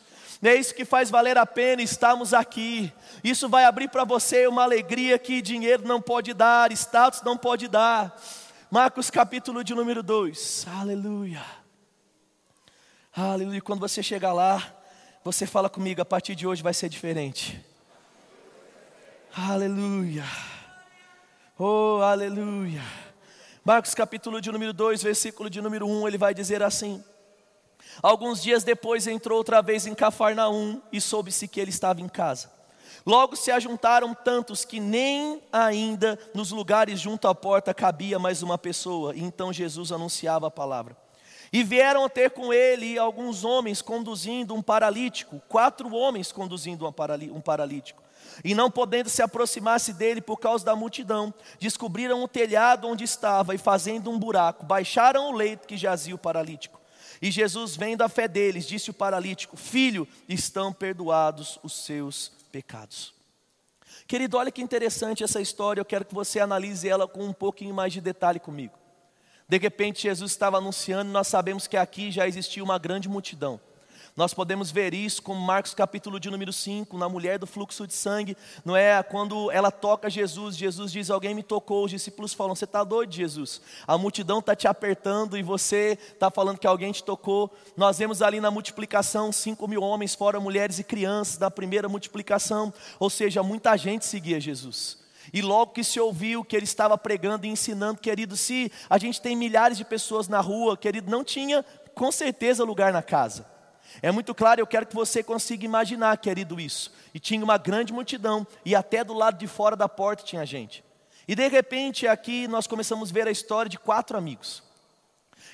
[SPEAKER 1] É isso que faz valer a pena estarmos aqui. Isso vai abrir para você uma alegria que dinheiro não pode dar, status não pode dar. Marcos capítulo de número 2. Aleluia. Aleluia. Quando você chegar lá, você fala comigo, a partir de hoje vai ser diferente. Aleluia. Oh, aleluia. Marcos capítulo de número 2, versículo de número 1, ele vai dizer assim: Alguns dias depois entrou outra vez em Cafarnaum e soube-se que ele estava em casa. Logo se ajuntaram tantos que nem ainda nos lugares junto à porta cabia mais uma pessoa, e então Jesus anunciava a palavra. E vieram ter com ele alguns homens conduzindo um paralítico, quatro homens conduzindo um paralítico. E não podendo se aproximar-se dele por causa da multidão, descobriram o telhado onde estava e, fazendo um buraco, baixaram o leito que jazia o paralítico. E Jesus, vendo a fé deles, disse o paralítico: Filho, estão perdoados os seus pecados. Querido, olha que interessante essa história, eu quero que você analise ela com um pouquinho mais de detalhe comigo. De repente, Jesus estava anunciando, nós sabemos que aqui já existia uma grande multidão. Nós podemos ver isso com Marcos capítulo de número 5, na mulher do fluxo de sangue, não é? Quando ela toca Jesus, Jesus diz: Alguém me tocou. Os discípulos falam: Você está doido, Jesus? A multidão está te apertando e você está falando que alguém te tocou. Nós vemos ali na multiplicação 5 mil homens, fora mulheres e crianças, da primeira multiplicação, ou seja, muita gente seguia Jesus. E logo que se ouviu que ele estava pregando e ensinando, querido, se a gente tem milhares de pessoas na rua, querido, não tinha com certeza lugar na casa. É muito claro, eu quero que você consiga imaginar, querido, isso. E tinha uma grande multidão, e até do lado de fora da porta tinha gente. E de repente aqui nós começamos a ver a história de quatro amigos.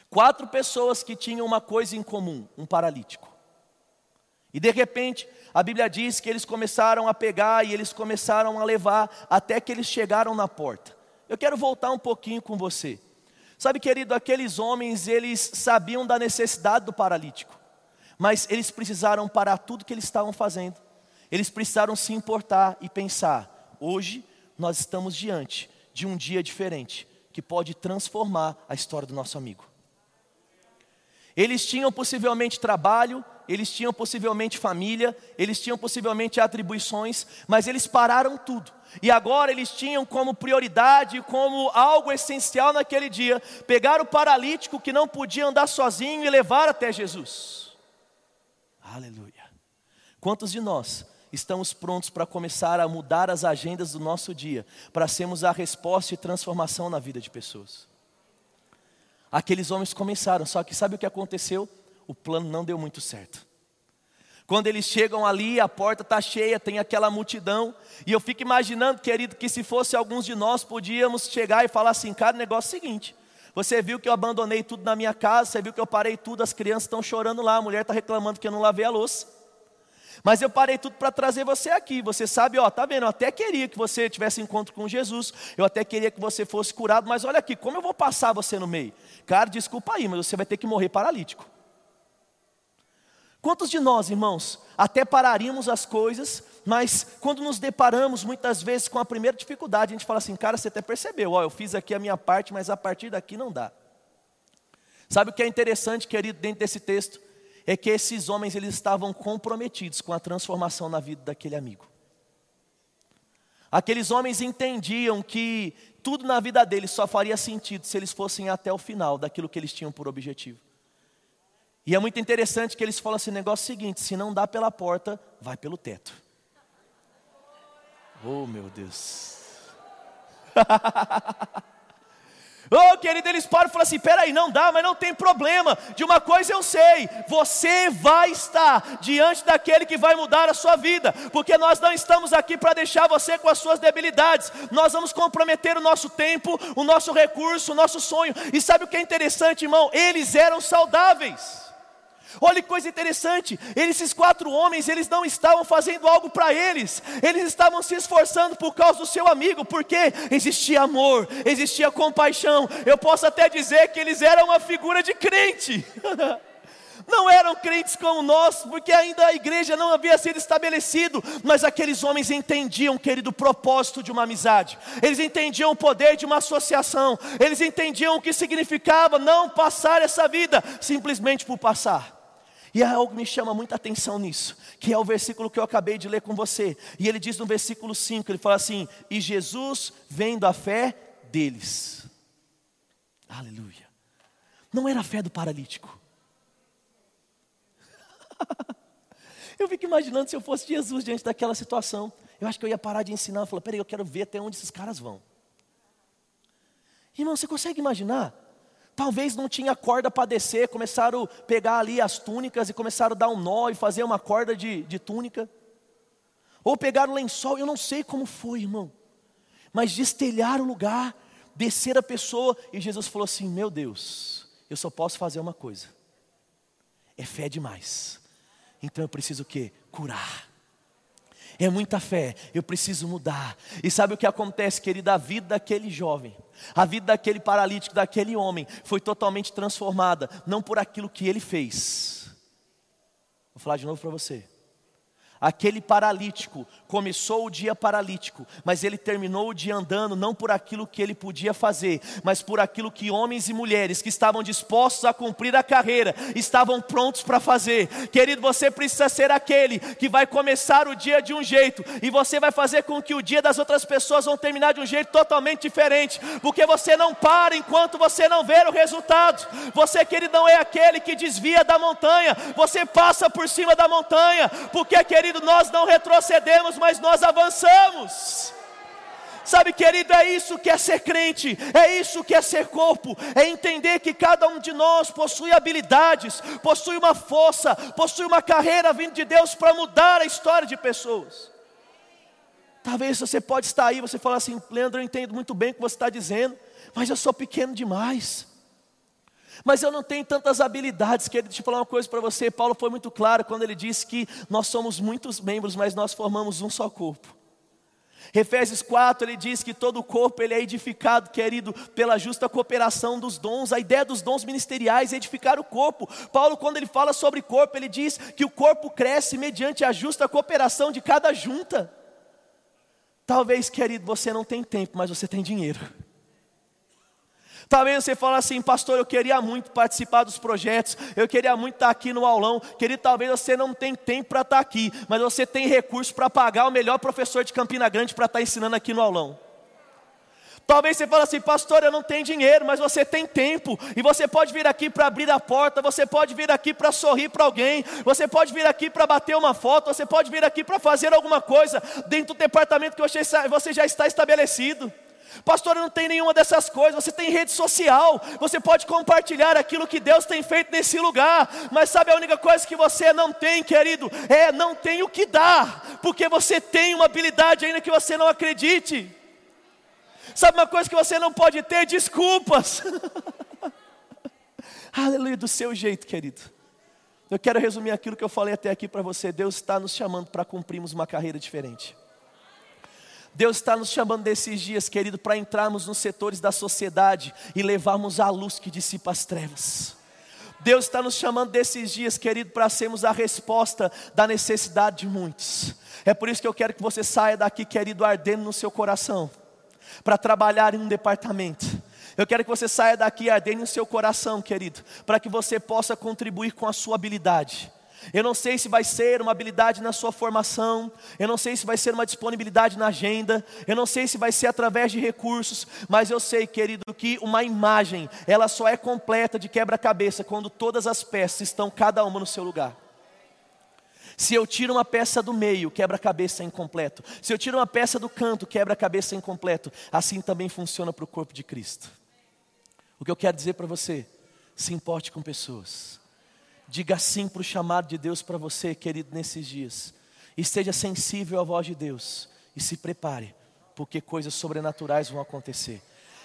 [SPEAKER 1] Quatro pessoas que tinham uma coisa em comum, um paralítico. E de repente, a Bíblia diz que eles começaram a pegar e eles começaram a levar até que eles chegaram na porta. Eu quero voltar um pouquinho com você. Sabe, querido, aqueles homens, eles sabiam da necessidade do paralítico mas eles precisaram parar tudo que eles estavam fazendo. Eles precisaram se importar e pensar: hoje nós estamos diante de um dia diferente que pode transformar a história do nosso amigo. Eles tinham possivelmente trabalho, eles tinham possivelmente família, eles tinham possivelmente atribuições, mas eles pararam tudo. E agora eles tinham como prioridade, como algo essencial naquele dia, pegar o paralítico que não podia andar sozinho e levar até Jesus. Aleluia. Quantos de nós estamos prontos para começar a mudar as agendas do nosso dia, para sermos a resposta e transformação na vida de pessoas? Aqueles homens começaram, só que sabe o que aconteceu? O plano não deu muito certo. Quando eles chegam ali, a porta está cheia, tem aquela multidão, e eu fico imaginando, querido, que se fosse alguns de nós, podíamos chegar e falar assim: cara, o negócio é o seguinte, você viu que eu abandonei tudo na minha casa, você viu que eu parei tudo, as crianças estão chorando lá, a mulher está reclamando que eu não lavei a louça. Mas eu parei tudo para trazer você aqui. Você sabe, ó, tá vendo? Eu até queria que você tivesse encontro com Jesus. Eu até queria que você fosse curado, mas olha aqui, como eu vou passar você no meio? Cara, desculpa aí, mas você vai ter que morrer paralítico. Quantos de nós, irmãos, até pararíamos as coisas, mas quando nos deparamos muitas vezes com a primeira dificuldade, a gente fala assim, cara, você até percebeu, ó, eu fiz aqui a minha parte, mas a partir daqui não dá. Sabe o que é interessante, querido, dentro desse texto? É que esses homens eles estavam comprometidos com a transformação na vida daquele amigo. Aqueles homens entendiam que tudo na vida deles só faria sentido se eles fossem até o final daquilo que eles tinham por objetivo. E é muito interessante que eles falam assim: negócio seguinte, se não dá pela porta, vai pelo teto. Oh meu Deus. Oh, querido, eles param e falam assim: peraí, não dá, mas não tem problema. De uma coisa eu sei: você vai estar diante daquele que vai mudar a sua vida, porque nós não estamos aqui para deixar você com as suas debilidades, nós vamos comprometer o nosso tempo, o nosso recurso, o nosso sonho. E sabe o que é interessante, irmão? Eles eram saudáveis. Olha que coisa interessante, esses quatro homens, eles não estavam fazendo algo para eles, eles estavam se esforçando por causa do seu amigo, porque existia amor, existia compaixão. Eu posso até dizer que eles eram uma figura de crente. não eram crentes como nós, porque ainda a igreja não havia sido estabelecido, mas aqueles homens entendiam, querido, o propósito de uma amizade, eles entendiam o poder de uma associação, eles entendiam o que significava não passar essa vida simplesmente por passar. E há algo que me chama muita atenção nisso, que é o versículo que eu acabei de ler com você. E ele diz no versículo 5, ele fala assim: "E Jesus vendo a fé deles". Aleluia. Não era a fé do paralítico. eu fico imaginando se eu fosse Jesus diante daquela situação. Eu acho que eu ia parar de ensinar e peraí, eu quero ver até onde esses caras vão. Irmão, você consegue imaginar? Talvez não tinha corda para descer, começaram a pegar ali as túnicas e começaram a dar um nó e fazer uma corda de, de túnica. Ou pegaram o lençol, eu não sei como foi, irmão. Mas destelhar o lugar, descer a pessoa, e Jesus falou assim: Meu Deus, eu só posso fazer uma coisa. É fé demais. Então eu preciso o quê? Curar. É muita fé, eu preciso mudar. E sabe o que acontece, querida? A vida daquele jovem, a vida daquele paralítico, daquele homem, foi totalmente transformada, não por aquilo que ele fez. Vou falar de novo para você. Aquele paralítico começou o dia paralítico, mas ele terminou o dia andando não por aquilo que ele podia fazer, mas por aquilo que homens e mulheres que estavam dispostos a cumprir a carreira estavam prontos para fazer. Querido, você precisa ser aquele que vai começar o dia de um jeito e você vai fazer com que o dia das outras pessoas vão terminar de um jeito totalmente diferente, porque você não para enquanto você não vê o resultado. Você, querido, não é aquele que desvia da montanha, você passa por cima da montanha, porque querido querido, nós não retrocedemos, mas nós avançamos. Sabe, querido, é isso que é ser crente, é isso que é ser corpo, é entender que cada um de nós possui habilidades, possui uma força, possui uma carreira vindo de Deus para mudar a história de pessoas. Talvez você pode estar aí, você fala assim, Leandro, eu entendo muito bem o que você está dizendo, mas eu sou pequeno demais. Mas eu não tenho tantas habilidades, querido. Deixa falar uma coisa para você. Paulo foi muito claro quando ele disse que nós somos muitos membros, mas nós formamos um só corpo. Efésios 4, ele diz que todo o corpo ele é edificado, querido, pela justa cooperação dos dons. A ideia dos dons ministeriais é edificar o corpo. Paulo, quando ele fala sobre corpo, ele diz que o corpo cresce mediante a justa cooperação de cada junta. Talvez, querido, você não tem tempo, mas você tem dinheiro. Talvez você fale assim, pastor, eu queria muito participar dos projetos, eu queria muito estar aqui no aulão. Querido, talvez você não tenha tempo para estar aqui, mas você tem recurso para pagar o melhor professor de Campina Grande para estar ensinando aqui no aulão. Talvez você fale assim, pastor, eu não tenho dinheiro, mas você tem tempo, e você pode vir aqui para abrir a porta, você pode vir aqui para sorrir para alguém, você pode vir aqui para bater uma foto, você pode vir aqui para fazer alguma coisa dentro do departamento que você já está estabelecido. Pastor, não tem nenhuma dessas coisas. Você tem rede social, você pode compartilhar aquilo que Deus tem feito nesse lugar. Mas sabe a única coisa que você não tem, querido? É não tem o que dar, porque você tem uma habilidade ainda que você não acredite. Sabe uma coisa que você não pode ter? Desculpas. Aleluia, do seu jeito, querido. Eu quero resumir aquilo que eu falei até aqui para você. Deus está nos chamando para cumprirmos uma carreira diferente. Deus está nos chamando desses dias, querido, para entrarmos nos setores da sociedade e levarmos a luz que dissipa as trevas. Deus está nos chamando desses dias, querido, para sermos a resposta da necessidade de muitos. É por isso que eu quero que você saia daqui, querido, ardendo no seu coração, para trabalhar em um departamento. Eu quero que você saia daqui ardendo no seu coração, querido, para que você possa contribuir com a sua habilidade eu não sei se vai ser uma habilidade na sua formação, eu não sei se vai ser uma disponibilidade na agenda, eu não sei se vai ser através de recursos, mas eu sei, querido, que uma imagem, ela só é completa de quebra-cabeça quando todas as peças estão cada uma no seu lugar. Se eu tiro uma peça do meio, quebra-cabeça é incompleto. Se eu tiro uma peça do canto, quebra-cabeça é incompleto. Assim também funciona para o corpo de Cristo. O que eu quero dizer para você, se importe com pessoas. Diga sim para o chamado de Deus para você, querido, nesses dias. Esteja sensível à voz de Deus e se prepare, porque coisas sobrenaturais vão acontecer.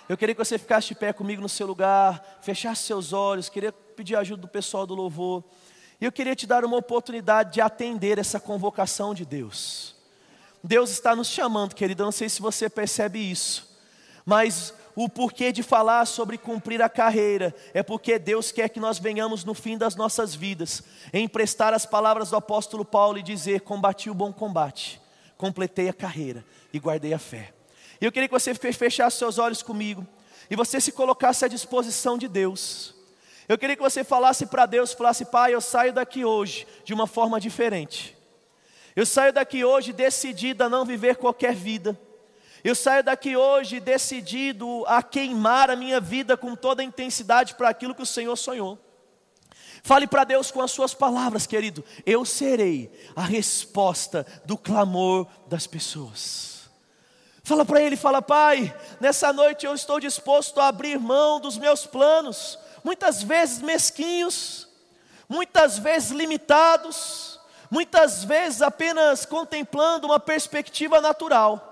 [SPEAKER 1] Eu queria que você ficasse de pé comigo no seu lugar, fechasse seus olhos, queria pedir ajuda do pessoal do louvor. E eu queria te dar uma oportunidade de atender essa convocação de Deus. Deus está nos chamando, querido, eu não sei se você percebe isso, mas o porquê de falar sobre cumprir a carreira é porque Deus quer que nós venhamos no fim das nossas vidas, emprestar as palavras do apóstolo Paulo e dizer: Combati o bom combate, completei a carreira e guardei a fé. E eu queria que você fechasse seus olhos comigo e você se colocasse à disposição de Deus. Eu queria que você falasse para Deus, falasse: Pai, eu saio daqui hoje de uma forma diferente. Eu saio daqui hoje decidida a não viver qualquer vida. Eu saio daqui hoje decidido a queimar a minha vida com toda a intensidade para aquilo que o Senhor sonhou. Fale para Deus com as suas palavras, querido. Eu serei a resposta do clamor das pessoas. Fala para Ele, fala, Pai, nessa noite eu estou disposto a abrir mão dos meus planos, muitas vezes mesquinhos, muitas vezes limitados, muitas vezes apenas contemplando uma perspectiva natural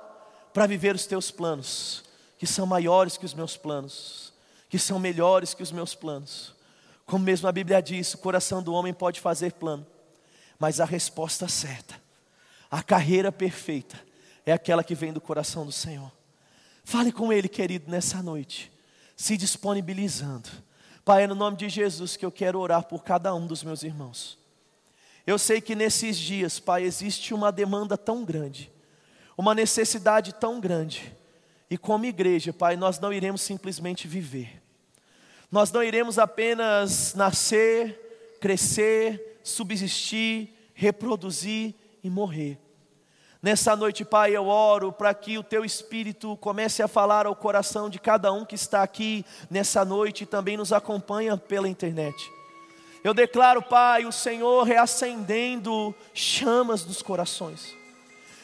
[SPEAKER 1] para viver os teus planos, que são maiores que os meus planos, que são melhores que os meus planos. Como mesmo a Bíblia diz, o coração do homem pode fazer plano, mas a resposta certa, a carreira perfeita, é aquela que vem do coração do Senhor. Fale com Ele, querido, nessa noite, se disponibilizando. Pai, é no nome de Jesus que eu quero orar por cada um dos meus irmãos. Eu sei que nesses dias, Pai, existe uma demanda tão grande, uma necessidade tão grande, e como igreja, Pai, nós não iremos simplesmente viver, nós não iremos apenas nascer, crescer, subsistir, reproduzir e morrer. Nessa noite, Pai, eu oro para que o Teu Espírito comece a falar ao coração de cada um que está aqui nessa noite e também nos acompanha pela internet. Eu declaro, Pai, o Senhor reacendendo chamas dos corações.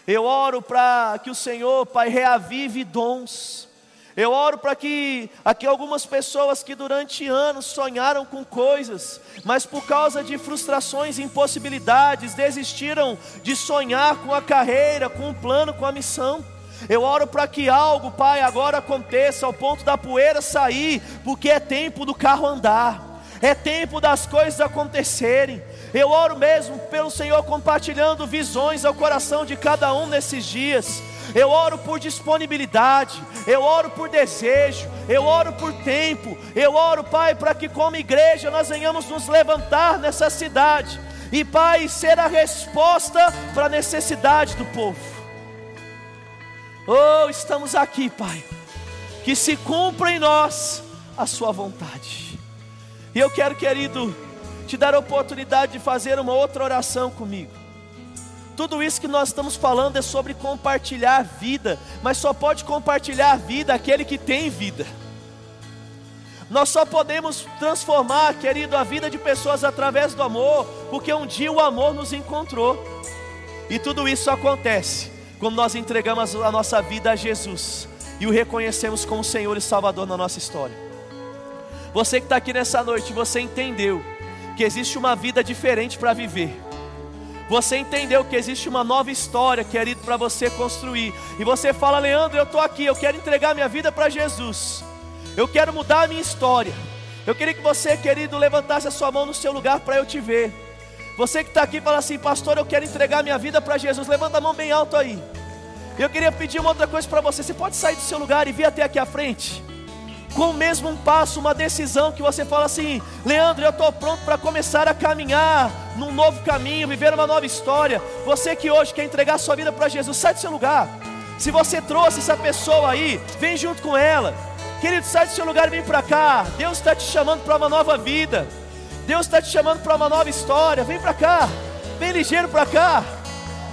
[SPEAKER 1] Eu oro para que o Senhor, Pai, reavive dons eu oro para que aqui algumas pessoas que durante anos sonharam com coisas, mas por causa de frustrações impossibilidades, desistiram de sonhar com a carreira, com o plano, com a missão. Eu oro para que algo, Pai, agora aconteça ao ponto da poeira sair, porque é tempo do carro andar, é tempo das coisas acontecerem. Eu oro mesmo pelo Senhor compartilhando visões ao coração de cada um nesses dias eu oro por disponibilidade, eu oro por desejo, eu oro por tempo, eu oro, Pai, para que como igreja nós venhamos nos levantar nessa cidade e, Pai, ser a resposta para a necessidade do povo. Oh, estamos aqui, Pai, que se cumpra em nós a Sua vontade. E eu quero, querido, te dar a oportunidade de fazer uma outra oração comigo. Tudo isso que nós estamos falando é sobre compartilhar vida, mas só pode compartilhar vida aquele que tem vida. Nós só podemos transformar, querido, a vida de pessoas através do amor, porque um dia o amor nos encontrou. E tudo isso acontece quando nós entregamos a nossa vida a Jesus e o reconhecemos como Senhor e Salvador na nossa história. Você que está aqui nessa noite, você entendeu que existe uma vida diferente para viver você entendeu que existe uma nova história, querido, para você construir. E você fala, Leandro, eu estou aqui, eu quero entregar minha vida para Jesus. Eu quero mudar a minha história. Eu queria que você, querido, levantasse a sua mão no seu lugar para eu te ver. Você que está aqui fala assim, pastor, eu quero entregar minha vida para Jesus. Levanta a mão bem alto aí. Eu queria pedir uma outra coisa para você. Você pode sair do seu lugar e vir até aqui à frente? Com o mesmo um passo, uma decisão que você fala assim: Leandro, eu estou pronto para começar a caminhar num novo caminho, viver uma nova história. Você que hoje quer entregar sua vida para Jesus, sai do seu lugar. Se você trouxe essa pessoa aí, vem junto com ela. Querido, sai do seu lugar e vem para cá. Deus está te chamando para uma nova vida. Deus está te chamando para uma nova história. Vem para cá. Vem ligeiro para cá.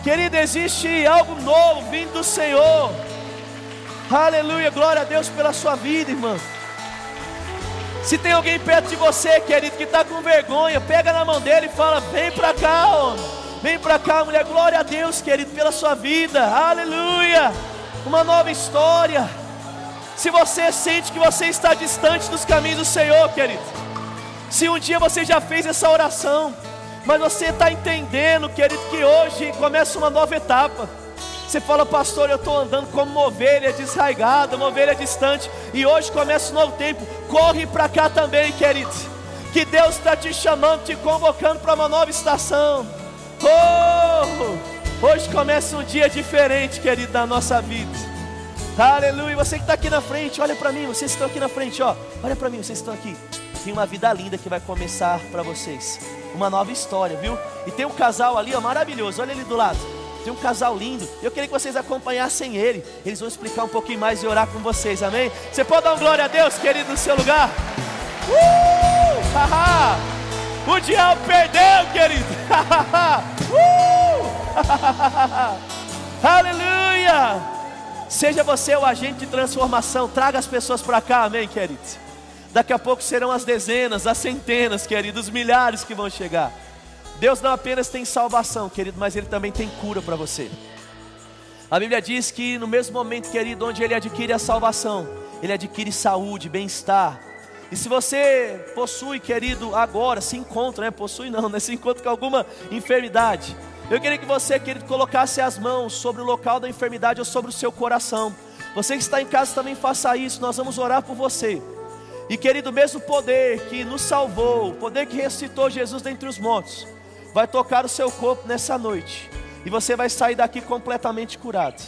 [SPEAKER 1] Querido, existe algo novo vindo do Senhor. Aleluia, glória a Deus pela sua vida, irmão. Se tem alguém perto de você, querido, que está com vergonha, pega na mão dele e fala: Vem para cá, homem. Vem para cá, mulher. Glória a Deus, querido, pela sua vida. Aleluia. Uma nova história. Se você sente que você está distante dos caminhos do Senhor, querido. Se um dia você já fez essa oração, mas você está entendendo, querido, que hoje começa uma nova etapa. Você fala, pastor, eu estou andando como uma ovelha desraigada, uma ovelha distante, e hoje começa um novo tempo. Corre para cá também, querido. Que Deus está te chamando, te convocando para uma nova estação. Oh! Hoje começa um dia diferente, querido, da nossa vida. Aleluia. Você que está aqui na frente, olha para mim. Vocês estão aqui na frente, ó. Olha para mim, vocês estão aqui. Tem uma vida linda que vai começar para vocês. Uma nova história, viu? E tem um casal ali, ó, maravilhoso. Olha ali do lado. Tem um casal lindo. Eu queria que vocês acompanhassem ele. Eles vão explicar um pouquinho mais e orar com vocês, amém? Você pode dar um glória a Deus, querido, no seu lugar? Uh! O diabo perdeu, querido! uh! Aleluia! Seja você o agente de transformação, traga as pessoas para cá, amém, querido? Daqui a pouco serão as dezenas, as centenas, queridos, os milhares que vão chegar. Deus não apenas tem salvação, querido, mas Ele também tem cura para você. A Bíblia diz que no mesmo momento, querido, onde Ele adquire a salvação, Ele adquire saúde, bem-estar. E se você possui, querido, agora, se encontra, né? Possui não, né? Se encontra com alguma enfermidade. Eu queria que você, querido, colocasse as mãos sobre o local da enfermidade ou sobre o seu coração. Você que está em casa também faça isso, nós vamos orar por você. E querido, o mesmo poder que nos salvou, o poder que ressuscitou Jesus dentre os mortos, vai tocar o seu corpo nessa noite, e você vai sair daqui completamente curado.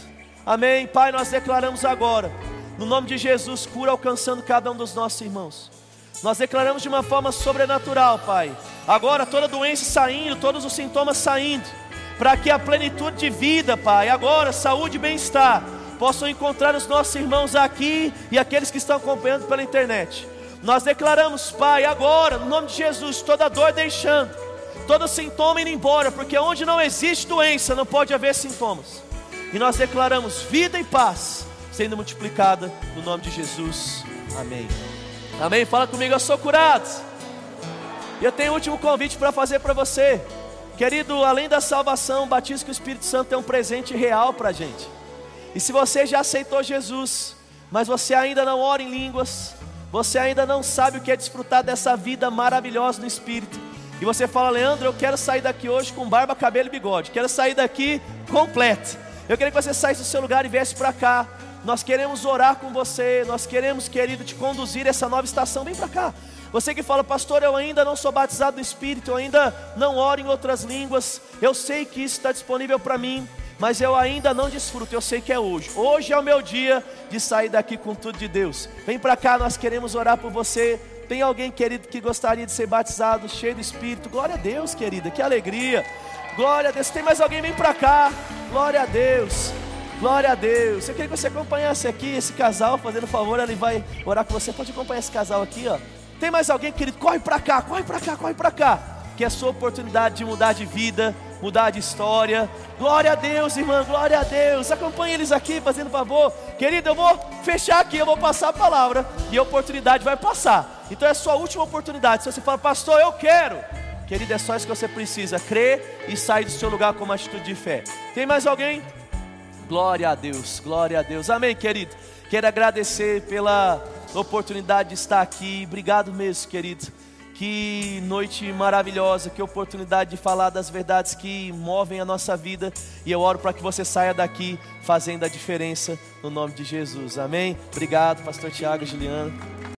[SPEAKER 1] Amém. Pai, nós declaramos agora, no nome de Jesus, cura alcançando cada um dos nossos irmãos. Nós declaramos de uma forma sobrenatural, Pai. Agora toda doença saindo, todos os sintomas saindo, para que a plenitude de vida, Pai, agora saúde e bem-estar possam encontrar os nossos irmãos aqui e aqueles que estão acompanhando pela internet. Nós declaramos, Pai, agora, no nome de Jesus, toda dor deixando, todo sintoma indo embora, porque onde não existe doença, não pode haver sintomas. E nós declaramos vida e paz sendo multiplicada no nome de Jesus. Amém. Amém. Fala comigo, eu sou curado. E eu tenho um último convite para fazer para você. Querido, além da salvação, o batismo com o Espírito Santo é um presente real para a gente. E se você já aceitou Jesus, mas você ainda não ora em línguas, você ainda não sabe o que é desfrutar dessa vida maravilhosa no Espírito, e você fala, Leandro, eu quero sair daqui hoje com barba, cabelo e bigode, quero sair daqui completo. Eu queria que você saísse do seu lugar e viesse para cá. Nós queremos orar com você, nós queremos, querido, te conduzir essa nova estação. Vem para cá. Você que fala, pastor, eu ainda não sou batizado no Espírito, eu ainda não oro em outras línguas, eu sei que isso está disponível para mim, mas eu ainda não desfruto, eu sei que é hoje. Hoje é o meu dia de sair daqui com tudo de Deus. Vem para cá, nós queremos orar por você. Tem alguém, querido, que gostaria de ser batizado, cheio do Espírito? Glória a Deus, querida, que alegria. Glória a Deus. Tem mais alguém? Vem para cá. Glória a Deus. Glória a Deus. Eu queria que você acompanhasse aqui esse casal, fazendo favor, ele vai orar com você. Pode acompanhar esse casal aqui, ó. Tem mais alguém, querido? Corre para cá, corre para cá, corre para cá. Que é a sua oportunidade de mudar de vida, mudar de história. Glória a Deus, irmã, glória a Deus. Acompanhe eles aqui, fazendo favor. Querido, eu vou fechar aqui, eu vou passar a palavra e a oportunidade vai passar. Então é a sua última oportunidade. Se você fala, pastor, eu quero. Querido, é só isso que você precisa: crer e sair do seu lugar com uma atitude de fé. Tem mais alguém? Glória a Deus, glória a Deus. Amém, querido. Quero agradecer pela oportunidade de estar aqui. Obrigado mesmo, querido. Que noite maravilhosa, que oportunidade de falar das verdades que movem a nossa vida. E eu oro para que você saia daqui fazendo a diferença no nome de Jesus. Amém? Obrigado, Pastor Tiago, Juliano.